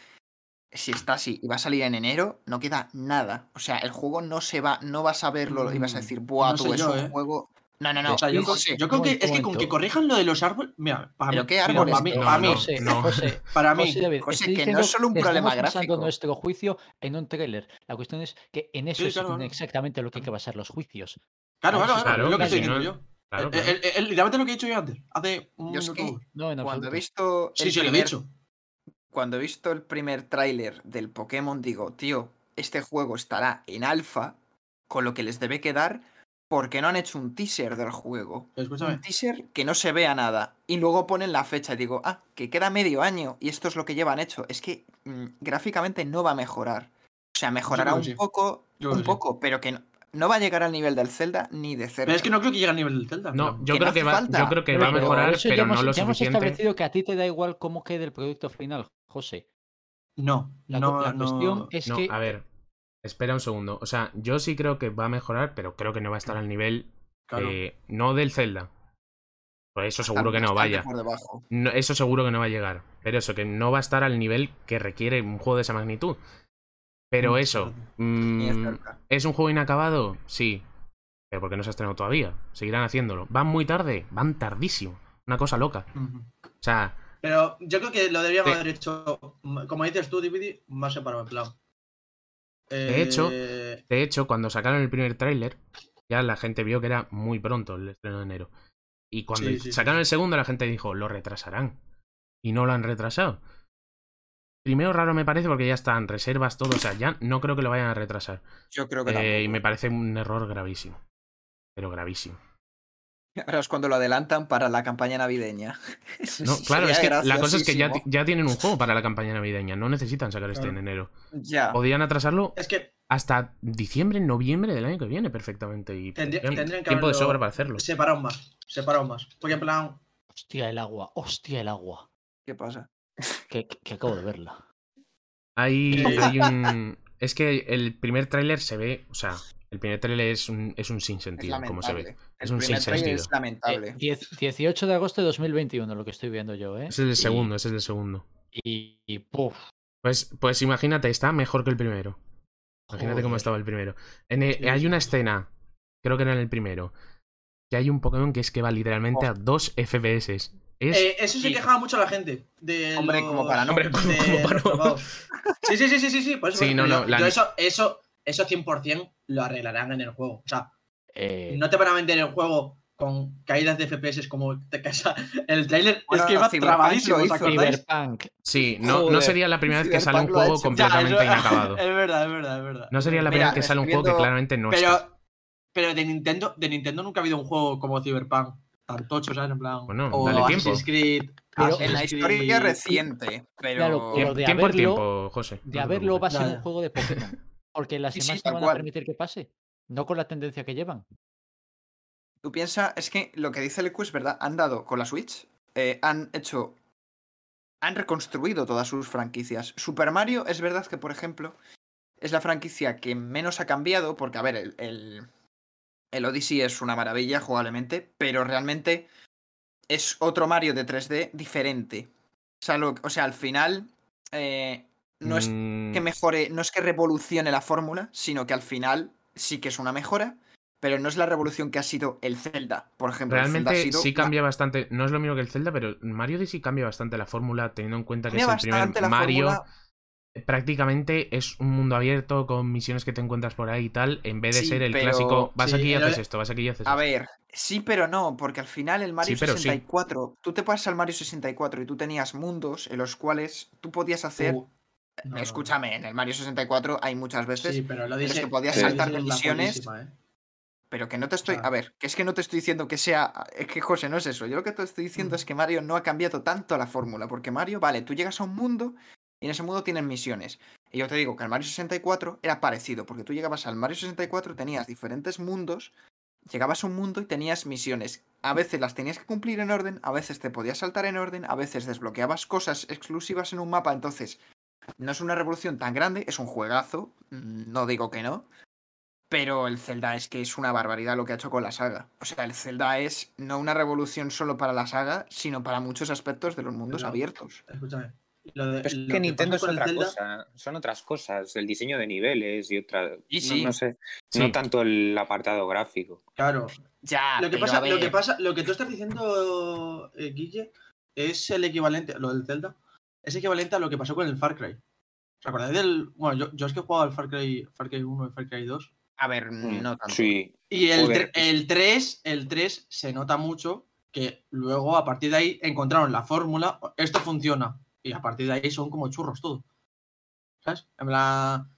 Si está así y va a salir en enero, no queda nada. O sea, el juego no se va, no vas a verlo y vas a Mm, decir, buah, no tú sé es yo, un ¿eh? juego. No, no, no. O sea, yo, creo- sé. yo creo que es que con que corrijan lo de los árboles. Mira, para ¿Pero mí, qué mira, árboles? para mí, No, para mí, no, José, no. *laughs* José, para mí. José David, José, que no es solo un que problema gráfico. nuestro juicio en un tráiler. La cuestión es que en eso Sí, es claro. exactamente lo que hay que basar los juicios. Claro, Claro, claro, lo que estoy diciendo yo. Claro, Eh, claro. eh, literalmente lo que he dicho yo antes, hace un Yo es que No, en Cuando he visto. Sí, sí, lo he dicho. Cuando he visto el primer tráiler del Pokémon, digo, tío, este juego estará en alfa, con lo que les debe quedar, porque no han hecho un teaser del juego. Escúchame. Un teaser que no se vea nada. Y luego ponen la fecha y digo, ah, que queda medio año y esto es lo que llevan hecho. Es que mm, gráficamente no va a mejorar. O sea, mejorará un sí. poco, Yo un sí. poco, pero que no, no va a llegar al nivel del Zelda ni de cerca. Pero es que no creo que llegue al nivel del Zelda. No, yo que no creo que va, falta. yo creo que va a mejorar, ya pero hemos- no lo ya hemos suficiente. establecido que a ti te da igual cómo quede el producto final, José. No, La, no, la no. cuestión es No, que a ver, espera un segundo. O sea, yo sí creo que va a mejorar, pero creo que no va a estar al nivel, Claro. eh, no del Zelda. Por eso seguro que no, vaya. eso seguro que no va a llegar. Pero eso, que no va a estar al nivel que requiere un juego de esa magnitud. Pero Mm, eso, mm. ¿es un juego inacabado? Sí. Pero porque no se ha estrenado todavía. Seguirán haciéndolo. ¿Van muy tarde? Van tardísimo. Una cosa loca. O sea, Pero yo creo que lo deberíamos haber hecho, como dices tú, DVD, más separado en plan. De hecho, Eh, de hecho, cuando sacaron el primer tráiler, ya la gente vio que era muy pronto el estreno de enero. Y cuando Sí, sí, sí. sacaron el segundo, la gente dijo, lo retrasarán. Y no lo han retrasado. Primero raro me parece porque ya están reservas, todo. O sea, ya no creo que lo vayan a retrasar. Yo creo que Eh, y tampoco. me parece un error gravísimo. Pero gravísimo. *laughs* Ahora es cuando lo adelantan para la campaña navideña. *laughs* No, claro, es que la cosa es que ya, ya tienen un juego para la campaña navideña. No necesitan sacar este en enero. Ya. Podrían atrasarlo es que hasta diciembre, noviembre del año que viene perfectamente. Y Tendría- tendrían que tiempo de sobra para hacerlo. separado más, separado más. Porque en plan, Hostia, el agua, hostia, el agua. ¿Qué pasa? Que, acabo de verla. Hay, un. *laughs* Es que el primer tráiler se ve. O sea, el primer tráiler es un, es un sinsentido, como se ve. Es El un sinsentido. es lamentable. Eh, diez- 18 de agosto de 2021, lo que estoy viendo yo, ¿eh? Ese es el Y- segundo, ese es el segundo. Y, y puf, Pues, pues imagínate, está mejor que el primero. Imagínate cómo estaba el primero. En el- Sí, hay una escena, creo que era en el primero, que hay un Pokémon que es que va literalmente a 2 FPS. Es, eh, eso se quejaba mucho la gente. De Hombre, los- *laughs* como para no. Hombre, como- de como para no. Sí, sí, sí, sí, sí, sí. Por eso, Sí, no, eso, no, la- yo eso, eso, eso 100% lo arreglarán en el juego. O sea, eh, no te van a vender el juego con caídas de FPS como te casa. El trailer Bueno, es que iba trabadísimo. Cyberpunk. sí, no, no sería la primera vez que sale un juego completamente Ya, eso- inacabado. *laughs* Es verdad, es verdad, es verdad. No sería la Mira, primera vez que sale un juego que claramente no está. Pero, pero de Nintendo, de Nintendo nunca ha habido un juego como Cyberpunk tan tocho, ¿sabes? En plan. Bueno, o dale tiempo. Assassin's Creed. Pero- En la historia Creed. reciente, pero. Claro, pero de tiempo haberlo- tiempo, José. De no haberlo va a ser un juego de Pokémon. *laughs* Porque las demás sí, no van a permitir que pase. No con la tendencia que llevan. Tú piensas, es que lo que dice el es verdad. Han dado con la Switch, eh, han hecho. Han reconstruido todas sus franquicias. Super Mario, es verdad que, por ejemplo, es la franquicia que menos ha cambiado, porque, a ver, el, el, el Odyssey es una maravilla jugablemente, pero realmente es otro Mario de 3D diferente. O sea, lo- o sea al final, eh, no es Mm, que mejore, no es que revolucione la fórmula, sino que al final sí que es una mejora, pero no es la revolución que ha sido el Zelda, por ejemplo. El Zelda ha Realmente sido sí cambia bastante. No es lo mismo que el Zelda, pero Mario Odyssey cambia bastante la fórmula, teniendo en cuenta que cambia es el primer Mario fórmula, prácticamente es un mundo abierto con misiones que te encuentras por ahí y tal, en vez de Sí, ser el pero- clásico, vas sí, aquí y el- haces esto, vas aquí y haces A esto. ver, sí, pero no, porque al final el Mario Sí, pero sí. 64, tú te pasas al Mario 64 y tú tenías mundos en los cuales tú podías hacer. Uh, no, no, Escúchame, en el Mario 64 hay muchas veces, Sí, pero lo dice. que podías saltar de misiones. ¿eh? pero que no te estoy. A ver, que es que no te estoy diciendo que sea. Es que, José, no es eso. Yo lo que te estoy diciendo Mm. es que Mario no ha cambiado tanto la fórmula, porque Mario, vale, tú llegas a un mundo y en ese mundo tienes misiones. Y yo te digo que el Mario 64 era parecido, porque tú llegabas al Mario 64, tenías diferentes mundos, llegabas a un mundo y tenías misiones. A veces las tenías que cumplir en orden, a veces te podías saltar en orden, a veces desbloqueabas cosas exclusivas en un mapa, entonces no es una revolución tan grande, es un juegazo, mm, no digo que no, pero el Zelda es que es una barbaridad lo que ha hecho con la saga. O sea, el Zelda es no una revolución solo para la saga, sino para muchos aspectos de los mundos Pero- abiertos. Escúchame. Lo de- Pero es lo que que Nintendo es otra Zelda- cosa, son otras cosas, el diseño de niveles y otra. Y no- sí. No, sé, Sí. no tanto el apartado gráfico. Claro. Ya, Lo que, pasa, lo que pasa, lo que tú estás diciendo, eh, Guille, es el equivalente, lo del Zelda, es equivalente a lo que pasó con el Far Cry. ¿Os acordáis del. Bueno, yo, yo es que he jugado al Far Cry, Far Cry 1 y Far Cry 2. a ver, Mm, no tanto. Sí, Y el, Joder, el 3, el 3 se nota mucho que luego a partir de ahí encontraron la fórmula, esto funciona. Y a partir de ahí son como churros todo. ¿Sabes? En plan-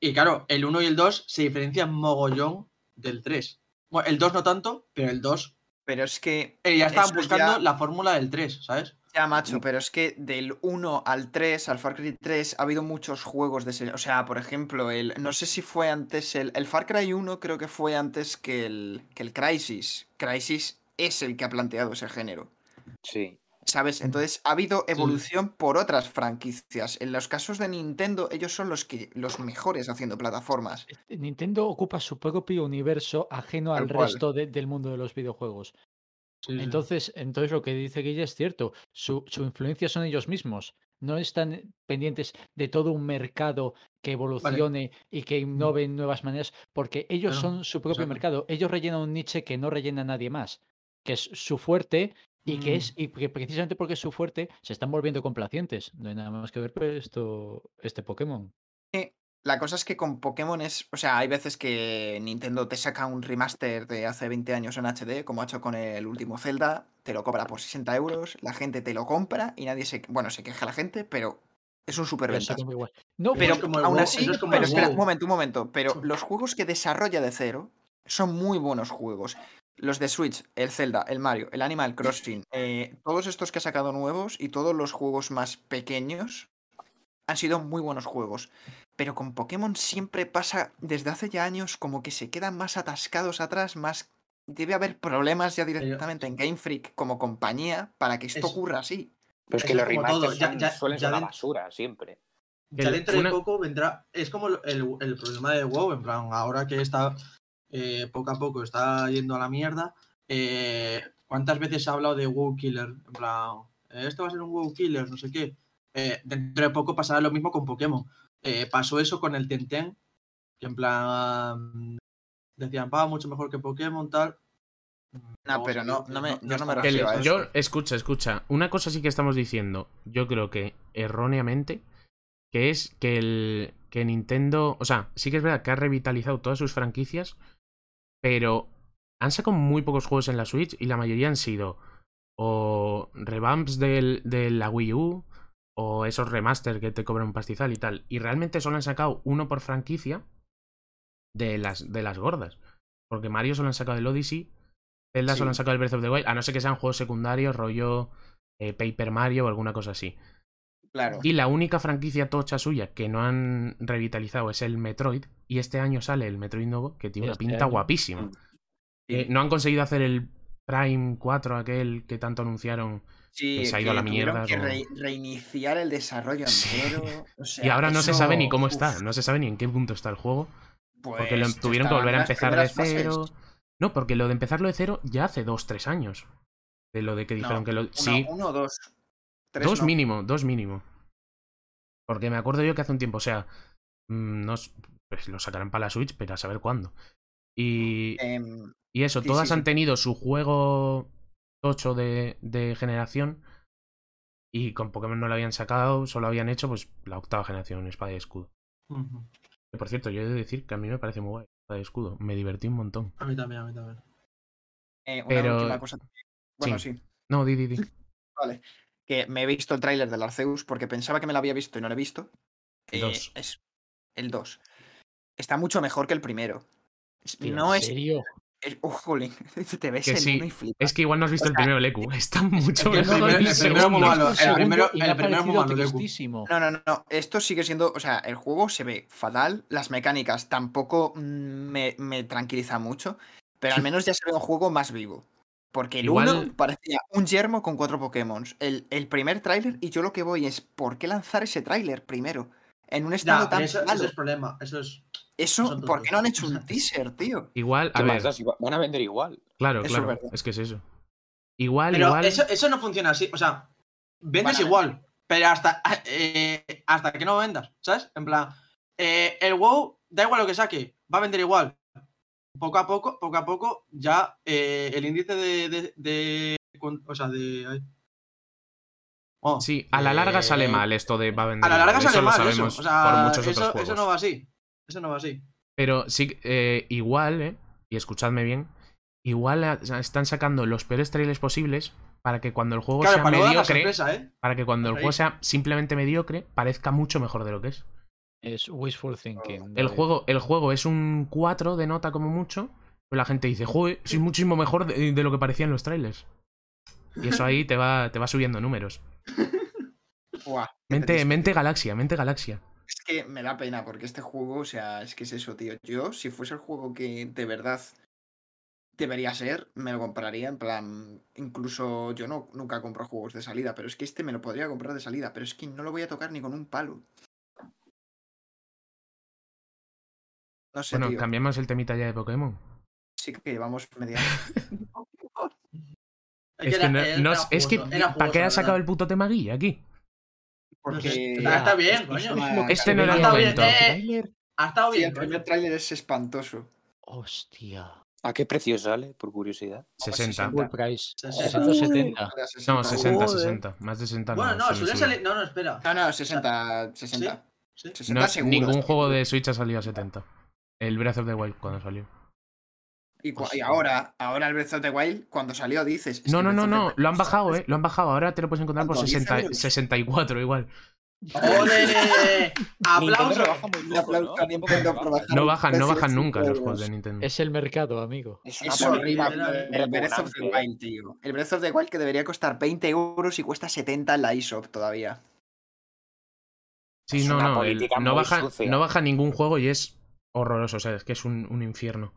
Y claro, el 1 y el 2 se diferencian mogollón del 3. Bueno, el 2 no tanto, pero el 2 Pero es que, eh, ya estaban buscando ya- la fórmula del 3, ¿sabes? ya macho, pero es que del 1 al 3, al Far Cry 3, ha habido muchos juegos de ese. O sea, por ejemplo, el. No sé si fue antes el. El Far Cry 1 creo que fue antes que el, que el Crisis. Crisis es el que ha planteado ese género. sí. ¿Sabes? Entonces ha habido evolución por otras franquicias. En los casos de Nintendo, ellos son los que los mejores haciendo plataformas. Este, Nintendo ocupa su propio universo ajeno al resto de- del mundo de los videojuegos. Sí. Entonces, entonces lo que dice Guille es cierto. Su, su influencia son ellos mismos. No están pendientes de todo un mercado que evolucione y que innove en nuevas maneras, porque ellos Claro, son su propio mercado. Ellos rellenan un niche que no rellena nadie más, que es su fuerte y que Mm. es y que precisamente porque es su fuerte se están volviendo complacientes. No hay nada más que ver con esto, este Pokémon. La cosa es que con Pokémon es. O sea, hay veces que Nintendo te saca un remaster de hace 20 años en HD, como ha hecho con el último Zelda, te lo cobra por 60 euros, la gente te lo compra y nadie se. Bueno, se queja la gente, pero es un Pero igual. No, Pero es como el aún así, eso es como pero espera, un momento, un momento. Pero los juegos que desarrolla de cero son muy buenos juegos. Los de Switch, el Zelda, el Mario, el Animal Crossing, *laughs* eh, todos estos que ha sacado nuevos y todos los juegos más pequeños han sido muy buenos juegos. Pero con Pokémon siempre pasa desde hace ya años como que se quedan más atascados atrás, más... Debe haber problemas ya directamente en Game Freak como compañía para que esto Es- ocurra así. Pero es que los remasters todo, ya- son- ya- suelen ya ser den- basura siempre. Ya dentro de poco vendrá. Es como el, el- el problema de WoW, en plan, ahora que está eh, poco a poco está yendo a la mierda. eh, ¿Cuántas veces se ha hablado de WoW Killer? En plan, eh, esto va a ser un WoW Killer, no sé qué. Eh, dentro de poco pasará lo mismo con Pokémon. Eh, pasó eso con el Tenten, que en plan decían, va mucho mejor que Pokémon, tal. No, pero no, no me, yo no está me el- refiero a eso. yo, escucha, escucha. Una cosa sí que estamos diciendo, yo creo que erróneamente, que es que el que Nintendo, o sea, sí que es verdad que ha revitalizado todas sus franquicias, pero han sacado muy pocos juegos en la Switch y la mayoría han sido o revamps del- de la Wii U o esos remaster que te cobran un pastizal y tal. Y realmente solo han sacado uno por franquicia de las, de las gordas. Porque Mario solo han sacado el Odyssey, Zelda Sí. solo han sacado el Breath of the Wild, a no ser que sean juegos secundarios, rollo eh, Paper Mario o alguna cosa así. Claro. Y la única franquicia tocha suya que no han revitalizado es el Metroid. Y este año sale el Metroid nuevo, que tiene una Este pinta año. guapísima. Sí. Eh, no han conseguido hacer el Prime 4, aquel que tanto anunciaron. Sí, que se ha ido a la mierda que como- re- reiniciar el desarrollo Sí. entero. o *laughs* sea, y ahora no se sabe ni cómo uf, está, no se sabe ni en qué punto está el juego. Porque lo pues, tuvieron que volver a empezar de fases. cero. No, porque lo de empezarlo de cero ya hace dos, tres años. De lo de que dijeron No, que lo. Uno, sí, uno o dos. Tres dos no. mínimo, dos mínimo. Porque me acuerdo yo que hace un tiempo, o sea, mm, no, pues lo sacarán para la Switch, pero a saber cuándo. Y, Em, y eso, sí, todas sí, han sí. tenido su juego tocho de, de generación, Y con Pokémon no lo habían sacado, solo habían hecho pues la octava generación, espada y escudo. Que, por cierto, yo he de decir que a mí me parece muy guay, espada y escudo. Me divertí un montón. A mí también, a mí también. Eh, una Pero- última cosa. Bueno, sí. No, di, di, di. *laughs* Vale. Que me he visto el tráiler del Arceus porque pensaba que me lo había visto y no lo he visto. El Eh, dos. es el 2. Está mucho mejor que el primero. Tío, no ¿en es. serio? es- oh, jolín, *laughs* te ves Que el sí, uno y flipas. Es que igual no has visto O el primero, Leku. Está mucho el mejor primero- el el primero muy malo. El el primero- el muy parecido malo, Deku. tristísimo. No, no, no, no. Esto sigue siendo. O sea, el juego se ve fatal. Las mecánicas tampoco mm, me, me tranquiliza mucho. Pero al menos ya se ve un juego más vivo. Porque el Igual- 1 parecía un yermo con cuatro Pokémon. El, el primer tráiler, y yo lo que voy es, ¿por qué lanzar ese tráiler primero? En un estado Ya, tan eso, malo. ese es el problema. Eso es. Eso, ¿por qué no han hecho un teaser, tío? Igual, a van a vender igual. claro, Eso claro. Es que es eso. Igual, Pero igual. eso, eso no funciona así. O sea, vendes igual. Pero hasta, eh, hasta que no vendas, ¿sabes? En plan, eh, el WoW, da igual lo que saque, va a vender igual. Poco a poco, poco a poco, ya eh, el índice de, de, de- con- O sea, de. Oh, Sí, a la larga sale eh, mal esto de va a vender. A la larga sale mal, eso. sabemos O sea, por muchos eso, otros eso no va así. Eso no va así. Pero sí, eh, igual, ¿eh? Y escuchadme bien. Igual eh, están sacando los peores trailers posibles para que cuando el juego Claro, sea para mediocre, sorpresa, ¿eh? para que cuando el juego sea simplemente mediocre, parezca mucho mejor de lo que es. Es wishful thinking. El juego, el juego es un 4 de nota como mucho, pero la gente dice, joder, soy muchísimo mejor de, de lo que parecían los trailers. Y eso ahí te va, te va subiendo números. *laughs* Mente, mente galaxia, mente galaxia. Es que me da pena porque este juego, o sea, es que es eso, tío. Yo, si fuese el juego que de verdad debería ser, me lo compraría. En plan, incluso yo no nunca compro juegos de salida, pero es que este me lo podría comprar de salida, pero es que no lo voy a tocar ni con un palo. No sé, Bueno, tío. cambiamos el temita ya de Pokémon. Sí que llevamos media. *laughs* Es que, no, era- no- era es que ¿para qué has sacado el puto tema guía aquí? Porque está, está bien, coño. Este no era el momento. eh. Ha estado Sí, bien, el primer coño. tráiler es espantoso. Hostia. ¿A qué precio sale, por curiosidad? 60. Full price. 60. 170. No, 60, Joder. 60. Más de 60 Bueno, no, suele salir. No, no, espera. No, no, 60. 60. Sí. 60 No, seguro. ningún juego de Switch ha salido a 70. El Breath of the Wild cuando salió. Y, ahora, ahora el Breath of the Wild, cuando salió, dices. es No, no, no, no. Lo han bajado, eh. Lo han bajado. Ahora te lo puedes encontrar por ¿Cuánto? 60, 10 euros? 64 igual. ¡Ole! ¡Aplausos! aplauso ¿no? bajan, no bajan nunca los 5 juegos de. Nintendo. Es el mercado, amigo. Es horrible. El Breath of the. Wild, tío. El Breath of the Wild que debería costar 20 euros y cuesta 70 en la eShop todavía. Sí, Es no, no. el- no, baja, no baja ningún juego y es horroroso. O sea, es que es un, un infierno.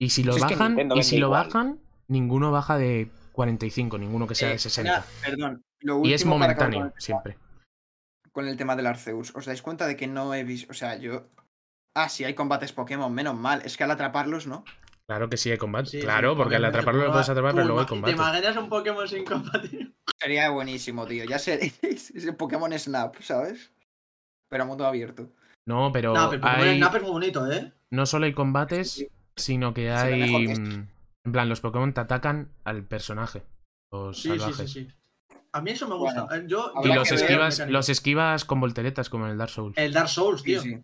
Y si lo Si es que bajan, y si lo igual. bajan, ninguno baja de 45, ninguno que sea Eh, de 60. mira, perdón. Lo Y es momentáneo, con el- siempre. Con el tema del Arceus. ¿Os dais cuenta de que no he visto. O sea, yo. Ah, sí, hay combates Pokémon, menos mal. Es que al atraparlos, ¿no? Claro que sí hay combate. Sí, claro, sí, porque al atraparlo lo puedes atrapar, pero luego hay combate. ¿Te imaginas un Pokémon sin combate? Sería buenísimo, tío. Ya sé. *laughs* Ese Pokémon Snap, ¿sabes? Pero a mundo abierto. No, pero, No, pero hay, es muy bonito, ¿eh? no solo hay combates, Sí. sino que hay... que En plan, los Pokémon te atacan al personaje. Los Sí, sí, salvajes. sí, sí. A mí eso me gusta. Bueno, Eh, yo, Y los que ver esquivas, los esquivas con volteretas, como en el Dark Souls. El Dark Souls, Sí, tío. sí.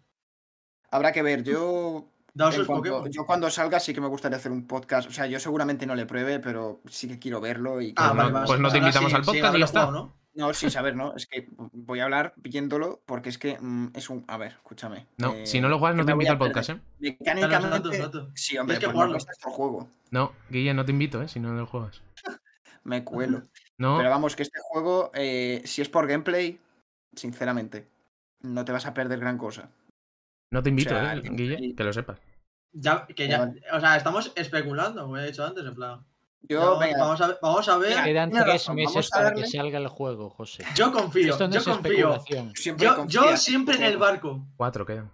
Habrá que ver. Yo *laughs* Dark En Souls cuanto- Pokémon. yo cuando salga sí que me gustaría hacer un podcast. O sea, yo seguramente no le pruebe, pero sí que quiero verlo y Ah, Pues vale, no- vale. pues no te invitamos sí, al sí, podcast y ya está. No, ¿no? sin saber, ¿no? Es que voy a hablar viéndolo porque es que mm, es un... A ver, escúchame. No, eh, si no lo juegas, no te invito a al podcast. ¿eh? Mecánicamente... Sí, hombre, pues no jugarlo. prestas el juego. No, Guille, no te invito, ¿eh? Si no lo juegas. *laughs* Me cuelo. *laughs* No, Pero vamos, que este juego, eh, si es por gameplay, sinceramente, no te vas a perder gran cosa. no te invito, sea, ¿eh, Guille? Que lo sepas. Ya, que ya, Vale. o sea, estamos especulando, como he dicho antes, en plan. Yo, vamos, venga, vamos a ver, vamos a ver. Quedan tres razón, meses para darle- que salga el juego, José. Yo confío, Esto no yo es confío. especulación. siempre Yo, confía yo en siempre en el barco. Cuatro quedan.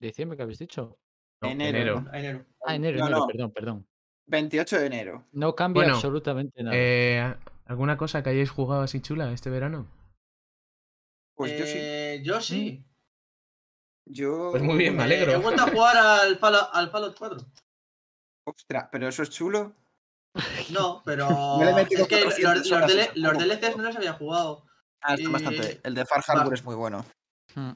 Diciembre que habéis dicho. No, Enero. enero. A enero. Ah, enero, No, enero, no. perdón, perdón. 28 de enero. No cambia Bueno, absolutamente nada. Eh, ¿Alguna cosa que hayáis jugado así chula este verano? Pues yo sí. Eh, Yo sí. Yo. Pues muy bien, me alegro. he vuelto a jugar al Fallout 4. Ostras, pero eso es chulo. *laughs* No, pero. Es que los, 400 los, horas DL ese los juego. DLCs no los había jugado. Ah, está Y- bastante. El de Far. Harbor es muy bueno. Hmm.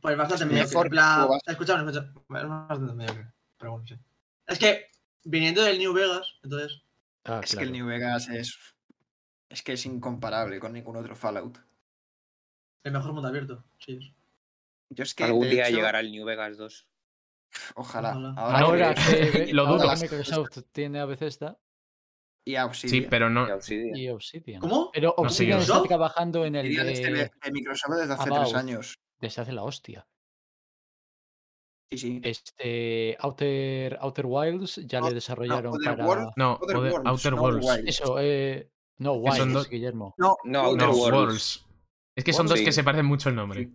Pues bastante Es mejor En plan, que juegas. escuchadme, escuchadme. Es bastante mediocre. Pero bueno, sí. Es que, viniendo del New Vegas, entonces. Ah, es que el New Vegas es. Es que es incomparable con ningún otro Fallout. El mejor mundo abierto. Sí. Yo es que. Algún día hecho, llegará el New Vegas 2. Ojalá. Ojalá. Ahora que *laughs* Lo dudo. Microsoft *laughs* tiene a Bethesda Y a Obsidian. Sí, pero no. Y Obsidian. y Obsidian. ¿Cómo? Pero No Obsidian yo. está ¿No? trabajando en el de, Microsoft desde hace About. tres años. desde hace la hostia. Sí, sí. Este Outer, Outer Wilds ya No, le desarrollaron para. No, Other Other- Worlds, Outer no Worlds. Wilds. eso, eh, no, Wilds, dos- Guillermo. No, No, Outer No, Worlds. Worlds. Es que son dos Sí. que se parecen mucho el nombre. Sí.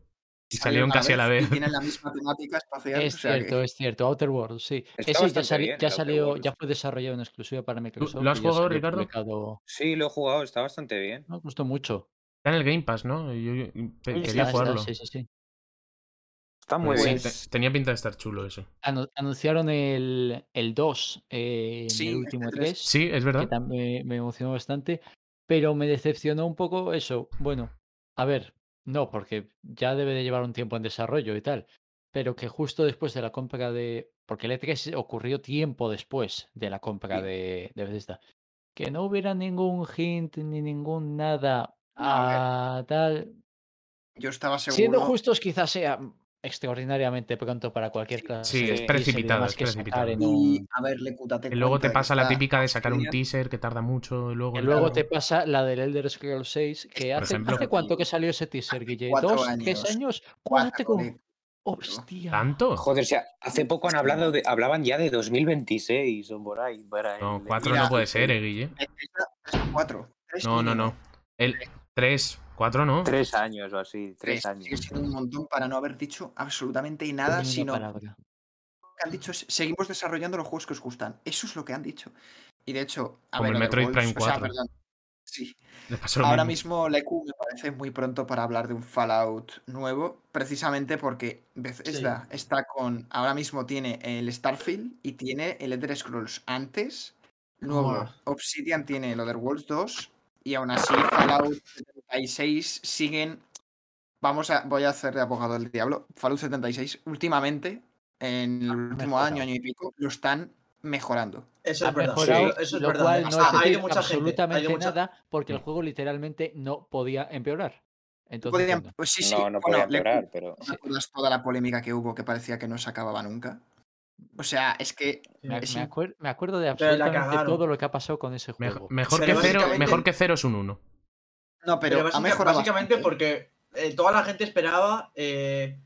Y salieron casi a la Y vez. tienen la misma temática espacial. Es o sea que- cierto, es cierto, Outer Worlds, sí. Está Ese ya, sali- bien, salió, ya fue desarrollado en exclusiva para Microsoft. lo has jugado, Ricardo? publicado. Sí, lo he jugado, está bastante bien. Me gustó mucho. Está en el Game Pass, ¿no? Yo, Está, quería está, jugarlo. sí, sí, sí. Está muy Pues sí, bien. Te- tenía pinta de estar chulo eso. Anu- anunciaron el, el 2 eh, en el último este 3. Sí, es que verdad. también me emocionó bastante, pero me decepcionó un poco eso. Bueno, a ver, no, porque ya debe de llevar un tiempo en desarrollo y tal, pero que justo después de la compra de... Porque el E3 ocurrió tiempo después de la compra Sí. de, de Bethesda. Que no hubiera ningún hint ni ningún nada a a tal... Yo estaba seguro. Siendo justos, quizás sea extraordinariamente pronto para cualquier clase Sí, es precipitado, es Y a ver, Y luego te pasa la típica de sacar un teaser que tarda mucho y luego... Luego Claro. te pasa la del Elder Scrolls 6, que hace, ejemplo. ¿hace cuánto que salió ese teaser, Guille? cuatro ¿Dos? años. ¿Tres años? Cuatro. ¡Hostia! ¿Tanto? Joder, o sea, hace poco han hablado de, hablaban ya de 2026 o por ahí. Para No, el- cuatro Mira, no puede ser, eh, Guille. Tres cuatro. Tres No, no, no. El 3, 4 no. Tres años o así, tres Tres. años. Sigue siendo un montón para no haber dicho absolutamente nada, Tremenda sino palabra. que han dicho es, seguimos desarrollando los juegos que os gustan. Eso es lo que han dicho. Y de hecho, a Como ver, el Metroid Worlds, Prime o sea, 4. perdón, sí. Ahora mismo. mismo Leku me parece muy pronto para hablar de un Fallout nuevo, precisamente porque Bethesda está con. Ahora mismo tiene el Starfield y tiene el Elder Scrolls antes. Luego Buah. Obsidian tiene el Other Worlds 2 y aún así Fallout 76 siguen. Vamos a. Voy a hacer de abogado del diablo. Fallout 76 últimamente, en el último mejorado. año, año y pico, lo están mejorando. Eso es verdad. mejorado, sí, eso es lo verdad. cual no mucha gente. Hay absolutamente mucha... nada, porque el Mm. juego literalmente no podía empeorar. Entonces, Podrían- pues sí, sí. No, no bueno, podía empeorar, pero. ¿No recuerdas toda la polémica que hubo que parecía que no se acababa nunca? O sea, es que me, es me in- acuer- me acuerdo de Pero absolutamente todo lo que ha pasado con ese juego. mejor, Pero que cero, mejor que cero es un 1. No, pero, básica- básicamente bastante. porque eh, toda la gente esperaba, eh,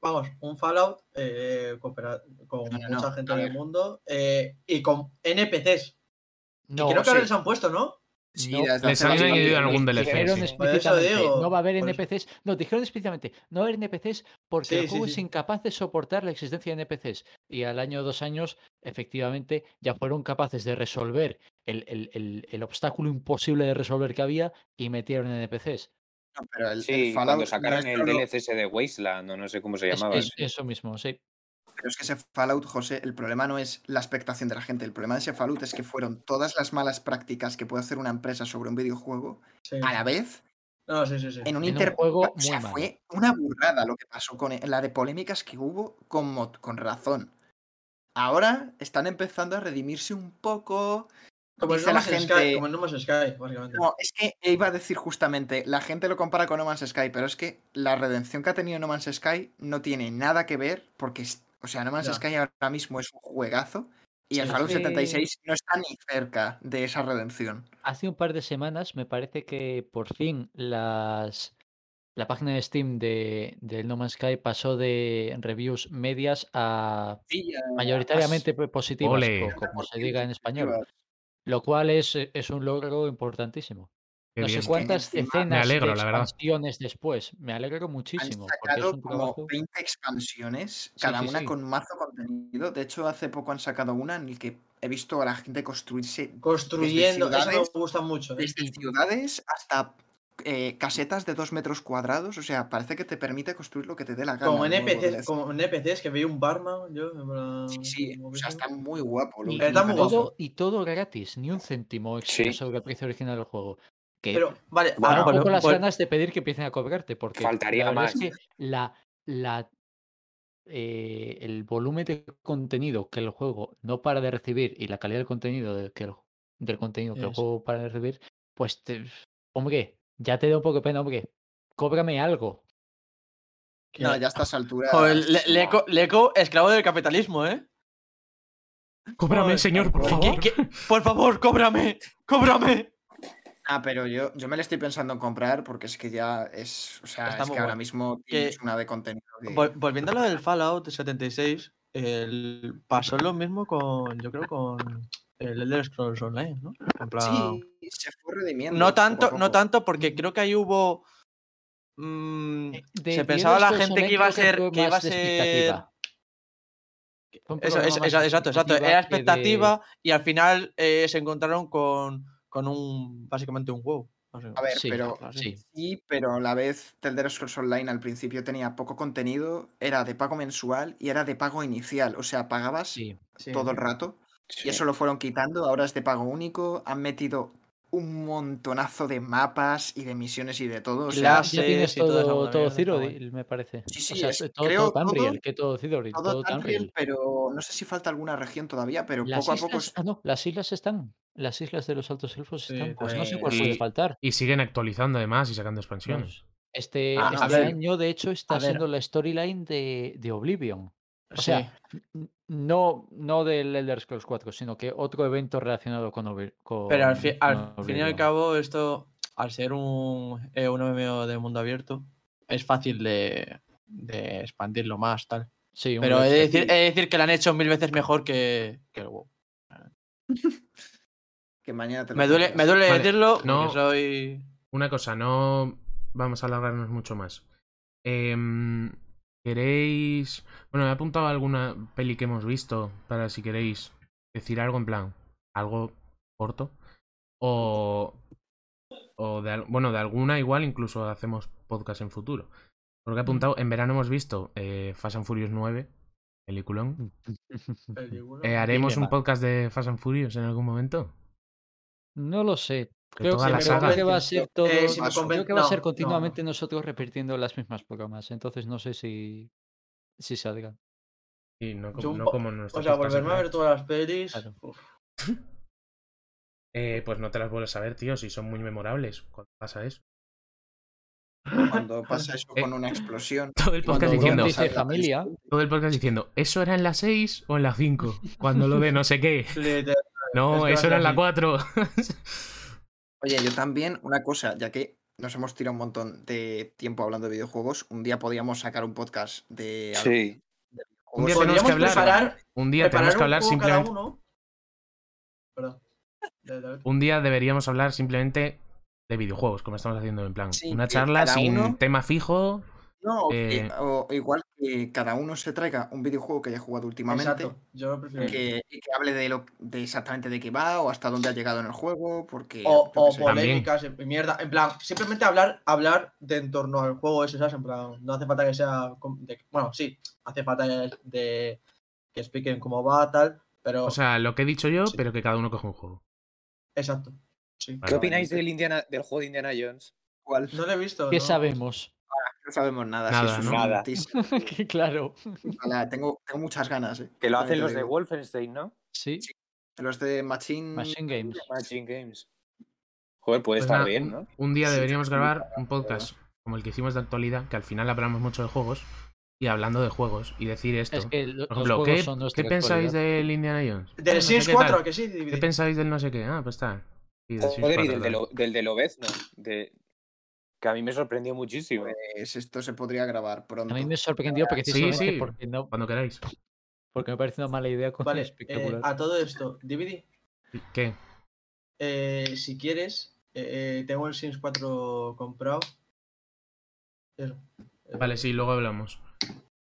vamos, un Fallout eh, con No, mucha no, gente del mundo eh, y con NPCs. No, y creo que ahora sí. les han puesto, ¿no? Sí, no, desde Les bastante añadido algún DLC, sí. No va a haber. NPCs. No, dijeron explícitamente, no va a haber NPCs porque Sí, el juego sí. es incapaz de soportar la existencia de NPCs. Y al año dos años, efectivamente, ya fueron capaces de resolver el, el- el- el obstáculo imposible de resolver que había y metieron NPCs. No, pero el, Sí, cuando sacaron el DLC de Wasteland, o no sé cómo se llamaba. es- eso mismo, sí. Pero es que ese Fallout, José, el problema no es la expectación de la gente. El problema de ese Fallout es que fueron todas las malas prácticas que puede hacer una empresa sobre un videojuego Sí. a la vez No, sí, sí, sí. en un En un intervalo. juego O sea, fue una burrada lo que pasó con la de polémicas que hubo con, mo- con razón. Ahora están empezando a redimirse un poco. Como el, dice no la Man's gente- Sky, como el No Man's Sky, básicamente. No, es que iba a decir justamente, la gente lo compara con No Man's Sky, pero es que la redención que ha tenido No Man's Sky no tiene nada que ver, porque, es- o sea, No Man's. Sky ahora mismo es un juegazo y el Sí, Fallout sí. 76 no está ni cerca de esa redención. Hace un par de semanas me parece que por fin las la página de Steam de, del No Man's Sky pasó de reviews medias a Sí, mayoritariamente po- positivas, Ole. co- como se diga en español. Lo cual es, es un logro importantísimo. No bien. sé cuántas escenas Me alegro, de la expansiones después. Me alegro Han muchísimo. Es sacado un como trabajo. 20 expansiones, cada sí, una sí. con mazo contenido. De hecho, hace poco han sacado una en el que he visto a la gente construirse Construyendo, eso me ciudades- gusta mucho. ¿eh? desde ciudades hasta eh, casetas de dos metros cuadrados. O sea, parece que te permite construir lo que te dé la gana. Como NPCs, como NPCs que veía un barman, yo. Sí, sí, o sea, está muy guapo. lo Y, último Está que muy han guapo. hecho. todo, y todo gratis, ni un céntimo extra Sí. sobre el precio original del juego. Que Pero, vale, Bueno, ahora un poco vol- las vol- ganas de pedir que empiecen a cobrarte, porque Faltaría la más. es que la, la, eh, el volumen de contenido que el juego no para de recibir y la calidad del contenido de- que el, del contenido que el juego para de recibir, pues, te- hombre, ya te da un poco de pena, hombre, cóbrame algo. No, ya a estas alturas. Joder, Le- Leco, Leco, esclavo del capitalismo, ¿eh? Cóbrame, Joder, señor, por ¿qué- favor. ¿Qué- qué? Por favor, cóbrame, cóbrame. Ah, pero yo, yo me le estoy pensando en comprar porque es que ya es. O sea, Está es que ahora mismo Que- tienes una de contenido. que- Vol- volviendo a lo del Fallout 76, el- pasó lo mismo con, yo creo, con el Elder Scrolls Online, ¿no? En plan, Sí, se fue redimiendo. no poco tanto, no tanto, porque creo que ahí hubo. mm, Eh, de- se pensaba la gente que iba a ser. Que iba a ser. Eso, de exacto, exacto. Era de- expectativa y al final eh, se encontraron con, con un. Básicamente un WoW. A ver, Sí, pero. sí. Sí, pero a la vez The Elder Scrolls Online al principio tenía poco contenido, era de pago mensual y era de pago inicial. O sea, pagabas Sí. Todo el rato y eso lo fueron quitando. Ahora es de pago único. Han metido un montonazo de mapas y de misiones y de todo. O sea, Clases ya tienes todo, todo. Cyrodiil, me parece. Sí, O sí, sea, es- todo, creo todo Tamriel, todo- que todo Cyrodiil, todo todo Tamriel, Tamriel. pero no sé si falta alguna región todavía, pero Las poco a poco. islas, ah, no, las islas están. Las islas de los altos elfos Sí, están. Pues no sé también. cuál Y- puede faltar. Y siguen actualizando además y sacando expansiones. Este, Ah, este año, de hecho, está siendo la storyline de, de Oblivion. O Sí. sea, no, no del Elder Scrolls 4, sino que otro evento relacionado con, Pero al, fi- al con fin y al cabo, esto, al ser un, eh, un MMO de mundo abierto, es fácil de, de expandirlo más, tal. Sí, un Pero he de, decir, he de decir que lo han hecho mil veces mejor que, que el WoW. *laughs* Que mañana te lo Me duele, me duele Vale, decirlo no- soy... Una cosa, no vamos a alargarnos mucho más. Em, ¿Queréis...? Bueno, he apuntado alguna peli que hemos visto para si queréis decir algo en plan, algo corto. O... O de, bueno, de alguna igual incluso hacemos podcast en futuro. Porque he apuntado, en verano hemos visto eh, Fast and Furious 9, peliculón. Eh, ¿Haremos un podcast de Fast and Furious en algún momento? No lo sé. Creo que, la creo que va a ser todo. Eh, si creo que va a ser no, no. continuamente nosotros repitiendo las mismas programas. Entonces no sé si, si salga. Sí, no, como- Yo no como nuestro O sea, volverme a actual. ver todas las pelis... Claro. Eh, pues no te las vuelves a ver, tío, si son muy memorables. Cuando pasa eso. Cuando pasa eso Eh, con una explosión. *laughs* Todo el podcast diciendo, familia. todo el podcast diciendo, ¿eso era en la 6 o en la 5? Cuando lo de no sé qué. *laughs* No, eso era en la así. 4. *laughs* Oye, yo también, una cosa, ya que nos hemos tirado un montón de tiempo hablando de videojuegos, un día podríamos sacar un podcast de algo Sí. de Un día videojuegos. tenemos que hablar. preparar, Un día tenemos que un hablar juego cada simplemente. uno. Perdón. Dale, dale. Un día deberíamos hablar simplemente de videojuegos, como estamos haciendo en plan. Sí, una que charla cada sin uno- tema fijo. No, Eh, o igual que cada uno se traiga un videojuego que haya jugado últimamente Exacto, yo lo prefiero. que, y que hable de lo de exactamente de qué va o hasta dónde ha llegado en el juego, porque O, polémicas, mierda. En plan, simplemente hablar, hablar de en torno al juego ese, ¿sabes? En plan, no hace falta que sea. de- bueno, sí, hace falta de, de que expliquen cómo va, tal, pero. O sea, lo que he dicho yo, Sí. pero que cada uno coge un juego. exacto. Sí. ¿Qué vale. opináis del, Indiana, del juego de Indiana Jones? ¿Cuál? No lo he visto. ¿Qué no. sabemos? No sabemos nada. Nada, eso es ¿no? un Nada. *laughs* claro. Ojalá, tengo, tengo muchas ganas. eh, Que lo hacen los de. Wolfenstein, ¿no? Sí, Los de Machine. Machine Games. Machine Games. Joder, puede Pues estar nada, bien, ¿no? Un día deberíamos sí, grabar un podcast como el que hicimos de actualidad, que al final hablamos mucho de juegos, y hablando de juegos, y decir esto. Es que lo- Por ejemplo, ¿qué, son qué nuestra pensáis del Indiana Jones? Del No Sims qué 4, tal. que sí. ¿Qué pensáis del no sé qué? Ah, pues está. Sí, del Joder, y 4, del de, tal. lo, del de Lobezno, de que a mí me sorprendió muchísimo. Pues esto se podría grabar pronto. A mí me sorprendió precisamente sí. porque no Cuando queráis. *laughs* porque me parece una mala idea con Vale, eh, espectacular. a todo esto, DVD. ¿Qué? eh, si quieres, eh, tengo el Sims 4 comprado. Eso. Vale, sí, luego hablamos.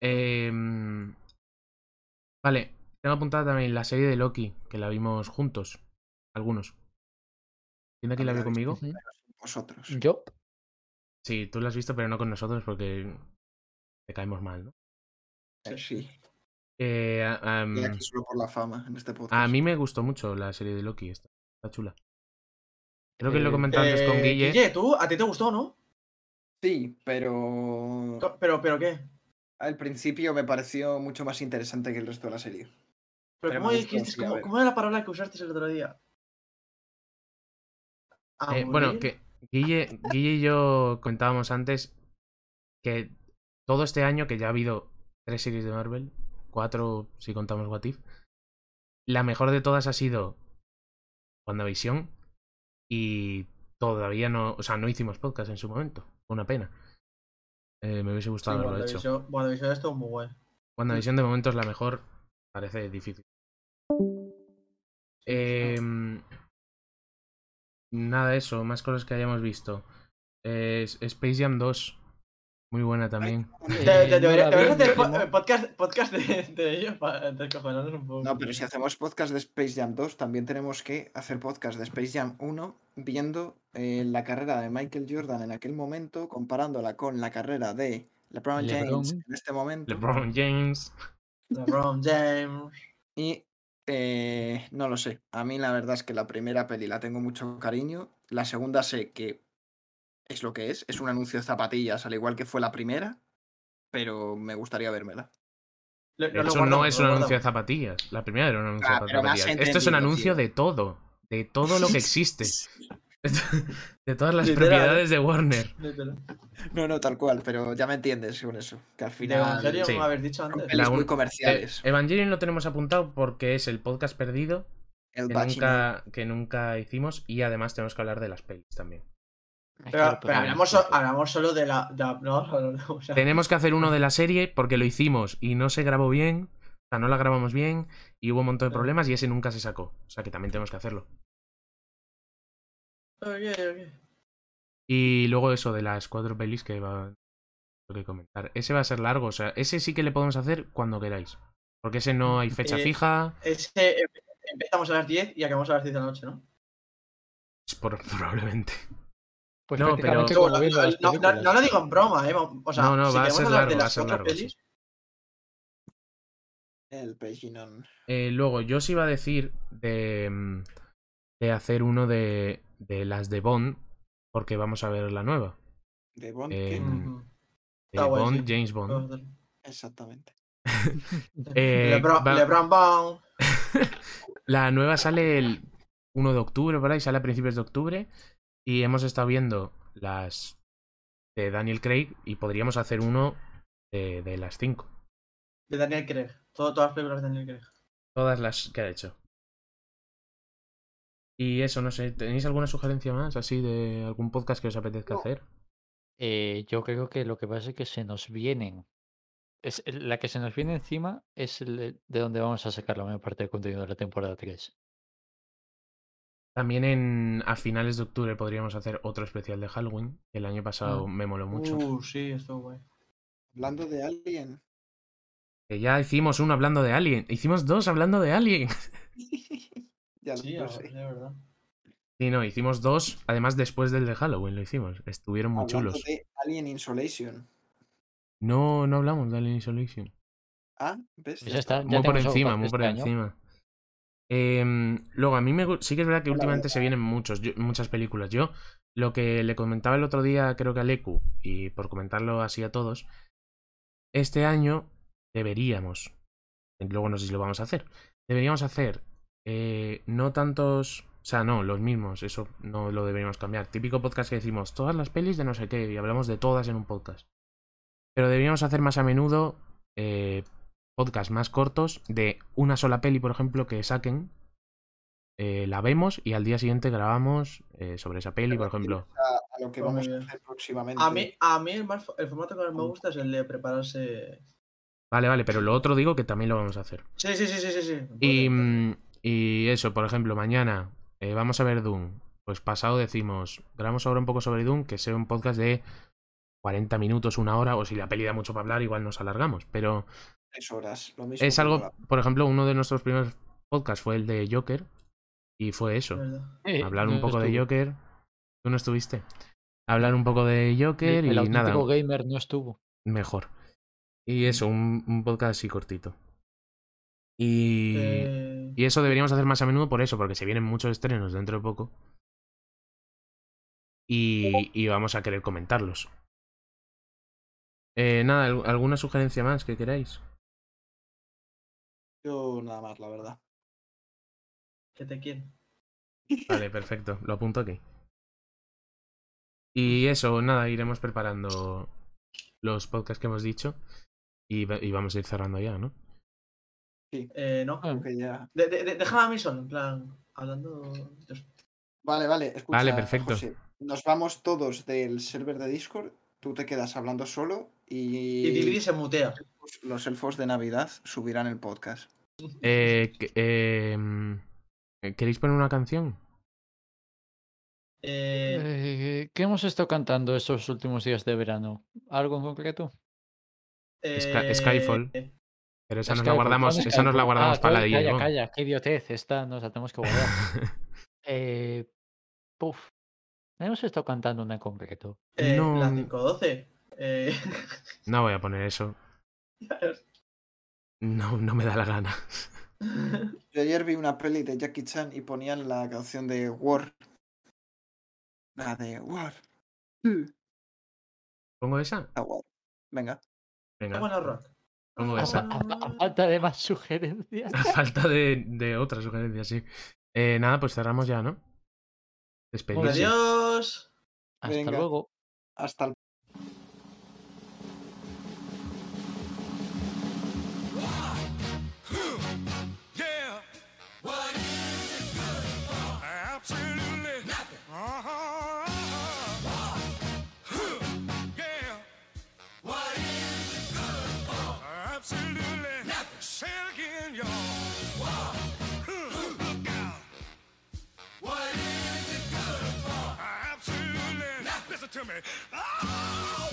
Em, Vale, tengo apuntada también la serie de Loki, que la vimos juntos. Algunos. ¿Quién de aquí la vio conmigo? Vosotros. Yo, Sí, tú lo has visto, pero no con nosotros porque te caemos mal, ¿no? Eh, Sí. Eh, a- am, Y aquí solo por la fama en este podcast. a mí me gustó mucho la serie de Loki, está, está chula. Creo que lo he Eh, comentado antes con Eh, Guille. ¿tú? ¿A ti te gustó, no? Sí, pero ¿Pero, pero qué? al principio me pareció mucho más interesante que el resto de la serie. ¿Pero Pero cómo dijiste? ¿Cómo, era la palabra que usaste el otro día? ¿A Eh, bueno, que Guille, Guille y yo comentábamos antes que todo este año, que ya ha habido tres series de Marvel, cuatro si contamos What If, la mejor de todas ha sido WandaVision y todavía no, o sea, no hicimos podcast en su momento, una pena. Eh, me hubiese Sí, gustado haberlo hecho. WandaVision, esto muy guay. WandaVision de momento es la mejor, parece difícil. Em, nada de eso, más cosas que hayamos visto. Eh, Space Jam 2, muy buena también. *laughs* Te- Eh, deberías hacer podcast, podcast de, de ellos para descojonarnos un poco. No, pero si hacemos podcast de Space Jam 2, también tenemos que hacer podcast de Space Jam 1 viendo eh, la carrera de Michael Jordan en aquel momento, comparándola con la carrera de LeBron James LeBron. en este momento. LeBron James. LeBron James. Y eh, no lo sé. A mí la verdad es que la primera peli la tengo mucho cariño. La segunda sé que es lo que es. Es un anuncio de zapatillas, al igual que fue la primera. Pero me gustaría vérmela. Lo no guardamos, es lo un anuncio de zapatillas. La primera era un anuncio Ah, de zapatillas. Esto es un anuncio tío. de todo. De todo lo que *laughs* existe. *laughs* de todas las Literal. propiedades de Warner. Literal. No, no, tal cual, pero ya me entiendes con eso. Que al final Evangelion, sí. como habéis dicho antes. pelis un- muy Eh, comerciales. Evangelion lo tenemos apuntado porque es el podcast perdido El que nunca, que nunca hicimos y además tenemos que hablar de las pelis también. Pero, no hablamos, so- hablamos solo de la. de la- no, no, no, o sea, Tenemos que hacer uno de la serie porque lo hicimos y no se grabó bien, o sea, no la grabamos bien y hubo un montón de problemas y ese nunca se sacó. O sea que también tenemos que hacerlo. Ok, ok. Y luego eso de las cuatro pelis que va tengo que comentar. Ese va a ser largo, o sea, ese sí que le podemos hacer cuando queráis. Porque ese no hay fecha Eh, fija, Ese, em- empezamos a las 10 y acabamos a las 10 de la noche, ¿no? es por- *laughs* probablemente. Pues No, pero- No, lo digo en broma, ¿eh? O sea, No, no, si va a ser largo, de va a ser largo, sí. pelis, El Paginon. Eh, luego, yo os iba a decir de, mm, de hacer uno de, de las de Bond, porque vamos a ver la nueva. De Bond. Eh, ¿qué? Ujú, De Está guay, Bond, sí. James Bond. Exactamente. *laughs* Eh, Lebron, va- Lebron Bond. *laughs* La nueva sale el 1 de octubre, por ahí, sale a principios de octubre. Y hemos estado viendo las de Daniel Craig y podríamos hacer uno de, de las 5. De Daniel Craig. Todo- todas las películas de Daniel Craig. Todas las que ha hecho. Y eso, no sé, ¿tenéis alguna sugerencia más así de algún podcast que os apetezca No. hacer? Eh, yo creo que lo que pasa es que se nos vienen. Es, la que se nos viene encima es el de donde vamos a sacar la mayor parte del contenido de la temporada 3. También en, a finales de octubre podríamos hacer otro especial de Halloween. El año pasado Mm. me moló mucho. Uh, sí, estuvo guay. Hablando de Alien. Que ya hicimos uno hablando de Alien. Hicimos dos hablando de Alien. *laughs* ya Sí, lo a- sé. de verdad. Sí, no, hicimos dos. Además, después del de Halloween lo hicimos. Estuvieron muy Hablando chulos. de Alien Insolation. No, no hablamos de Alien Isolation. Ah, ¿ves? Pues ya está, ya Muy por encima, muy este por año. encima. Em, luego, a mí me, sí que es verdad que Hola, últimamente se vienen muchos, yo- muchas películas. Yo, lo que le comentaba el otro día, creo que a Leku, y por comentarlo así a todos, este año deberíamos, luego no sé si lo vamos a hacer, deberíamos hacer eh, no tantos, o sea, no, los mismos, eso no lo deberíamos cambiar. Típico podcast que decimos, todas las pelis de no sé qué, y hablamos de todas en un podcast. Pero deberíamos hacer más a menudo eh, podcasts más cortos de una sola peli, por ejemplo, que saquen. eh, la vemos y al día siguiente grabamos eh, sobre esa peli, por ejemplo. A, a lo que vamos a hacer próximamente. A mí, a mí el, más- el formato que más me gusta es el de prepararse. Vale, vale, pero lo otro digo que también lo vamos a hacer. Sí, sí, sí, sí, sí. sí. Y, y eso, por ejemplo, mañana eh, vamos a ver Doom. Pues pasado decimos, grabamos ahora un poco sobre Doom, que sea un podcast de 40 minutos, una hora, o si la peli da mucho para hablar, igual nos alargamos. Pero Tres horas. Lo mismo es algo, la- por ejemplo, uno de nuestros primeros podcasts fue el de Joker, y fue eso. Eh, hablar un poco de. Joker. ¿Tú no estuviste? hablar un poco de Joker el y nada, auténtico gamer no estuvo. mejor. Y eso, un, un podcast así cortito. Y, Eh, y eso deberíamos hacer más a menudo por eso, porque se vienen muchos estrenos dentro de poco. Y, y vamos a querer comentarlos. Eh, nada, ¿al- ¿alguna sugerencia más que queráis? Yo nada más, la verdad. que te quieren. Vale, perfecto, lo apunto aquí. Y eso, nada, iremos preparando los podcasts que hemos dicho y, y vamos a ir cerrando ya, ¿no? Eh, no. Ah, que ya. De, de, de- déjame a Mason, en plan, hablando. Vale, vale. Escucha, Vale, perfecto. José, nos vamos todos del server de Discord. Tú te quedas hablando solo y, Y Dividis se mutea. los elfos de Navidad subirán el podcast. *laughs* Eh, eh, mm, ¿Queréis poner una canción? Eh, Eh, ¿Qué hemos estado cantando estos últimos días de verano? ¿Algo en concreto? Sky- eh, Skyfall. Pero esa nos la guardamos, esa nos la guardamos Ah, para la Calla, calla, qué idiotez. Esta nos la tenemos que guardar. *laughs* eh, puf. Hemos estado cantando una en concreto. eh, no- La 512. Eh, *laughs* No voy a poner eso. No, no me da la gana. *laughs* Yo ayer vi una peli de Jackie Chan y ponían la canción de War. La de War. ¿Pongo esa? La War. Venga. Venga, bueno, rock. Pongo A, esa. a- a- a falta de más sugerencias. *laughs* A falta de, de otra sugerencia, sí. Eh, nada, pues cerramos ya, ¿no? Despedirse. Adiós. Hasta Venga. luego. Hasta el to me. Oh,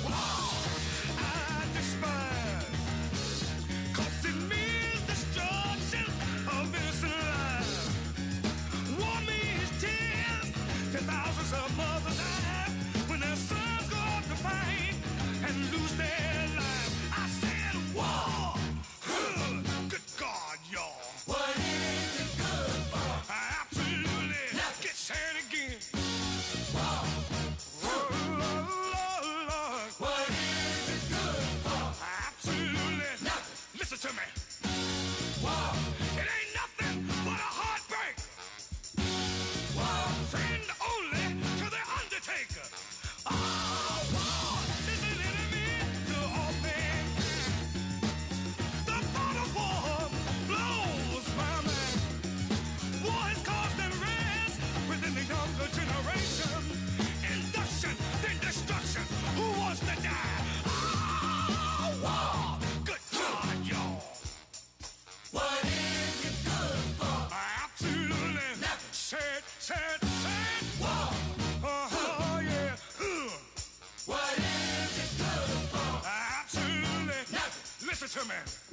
gentlemen.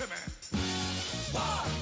To me. War.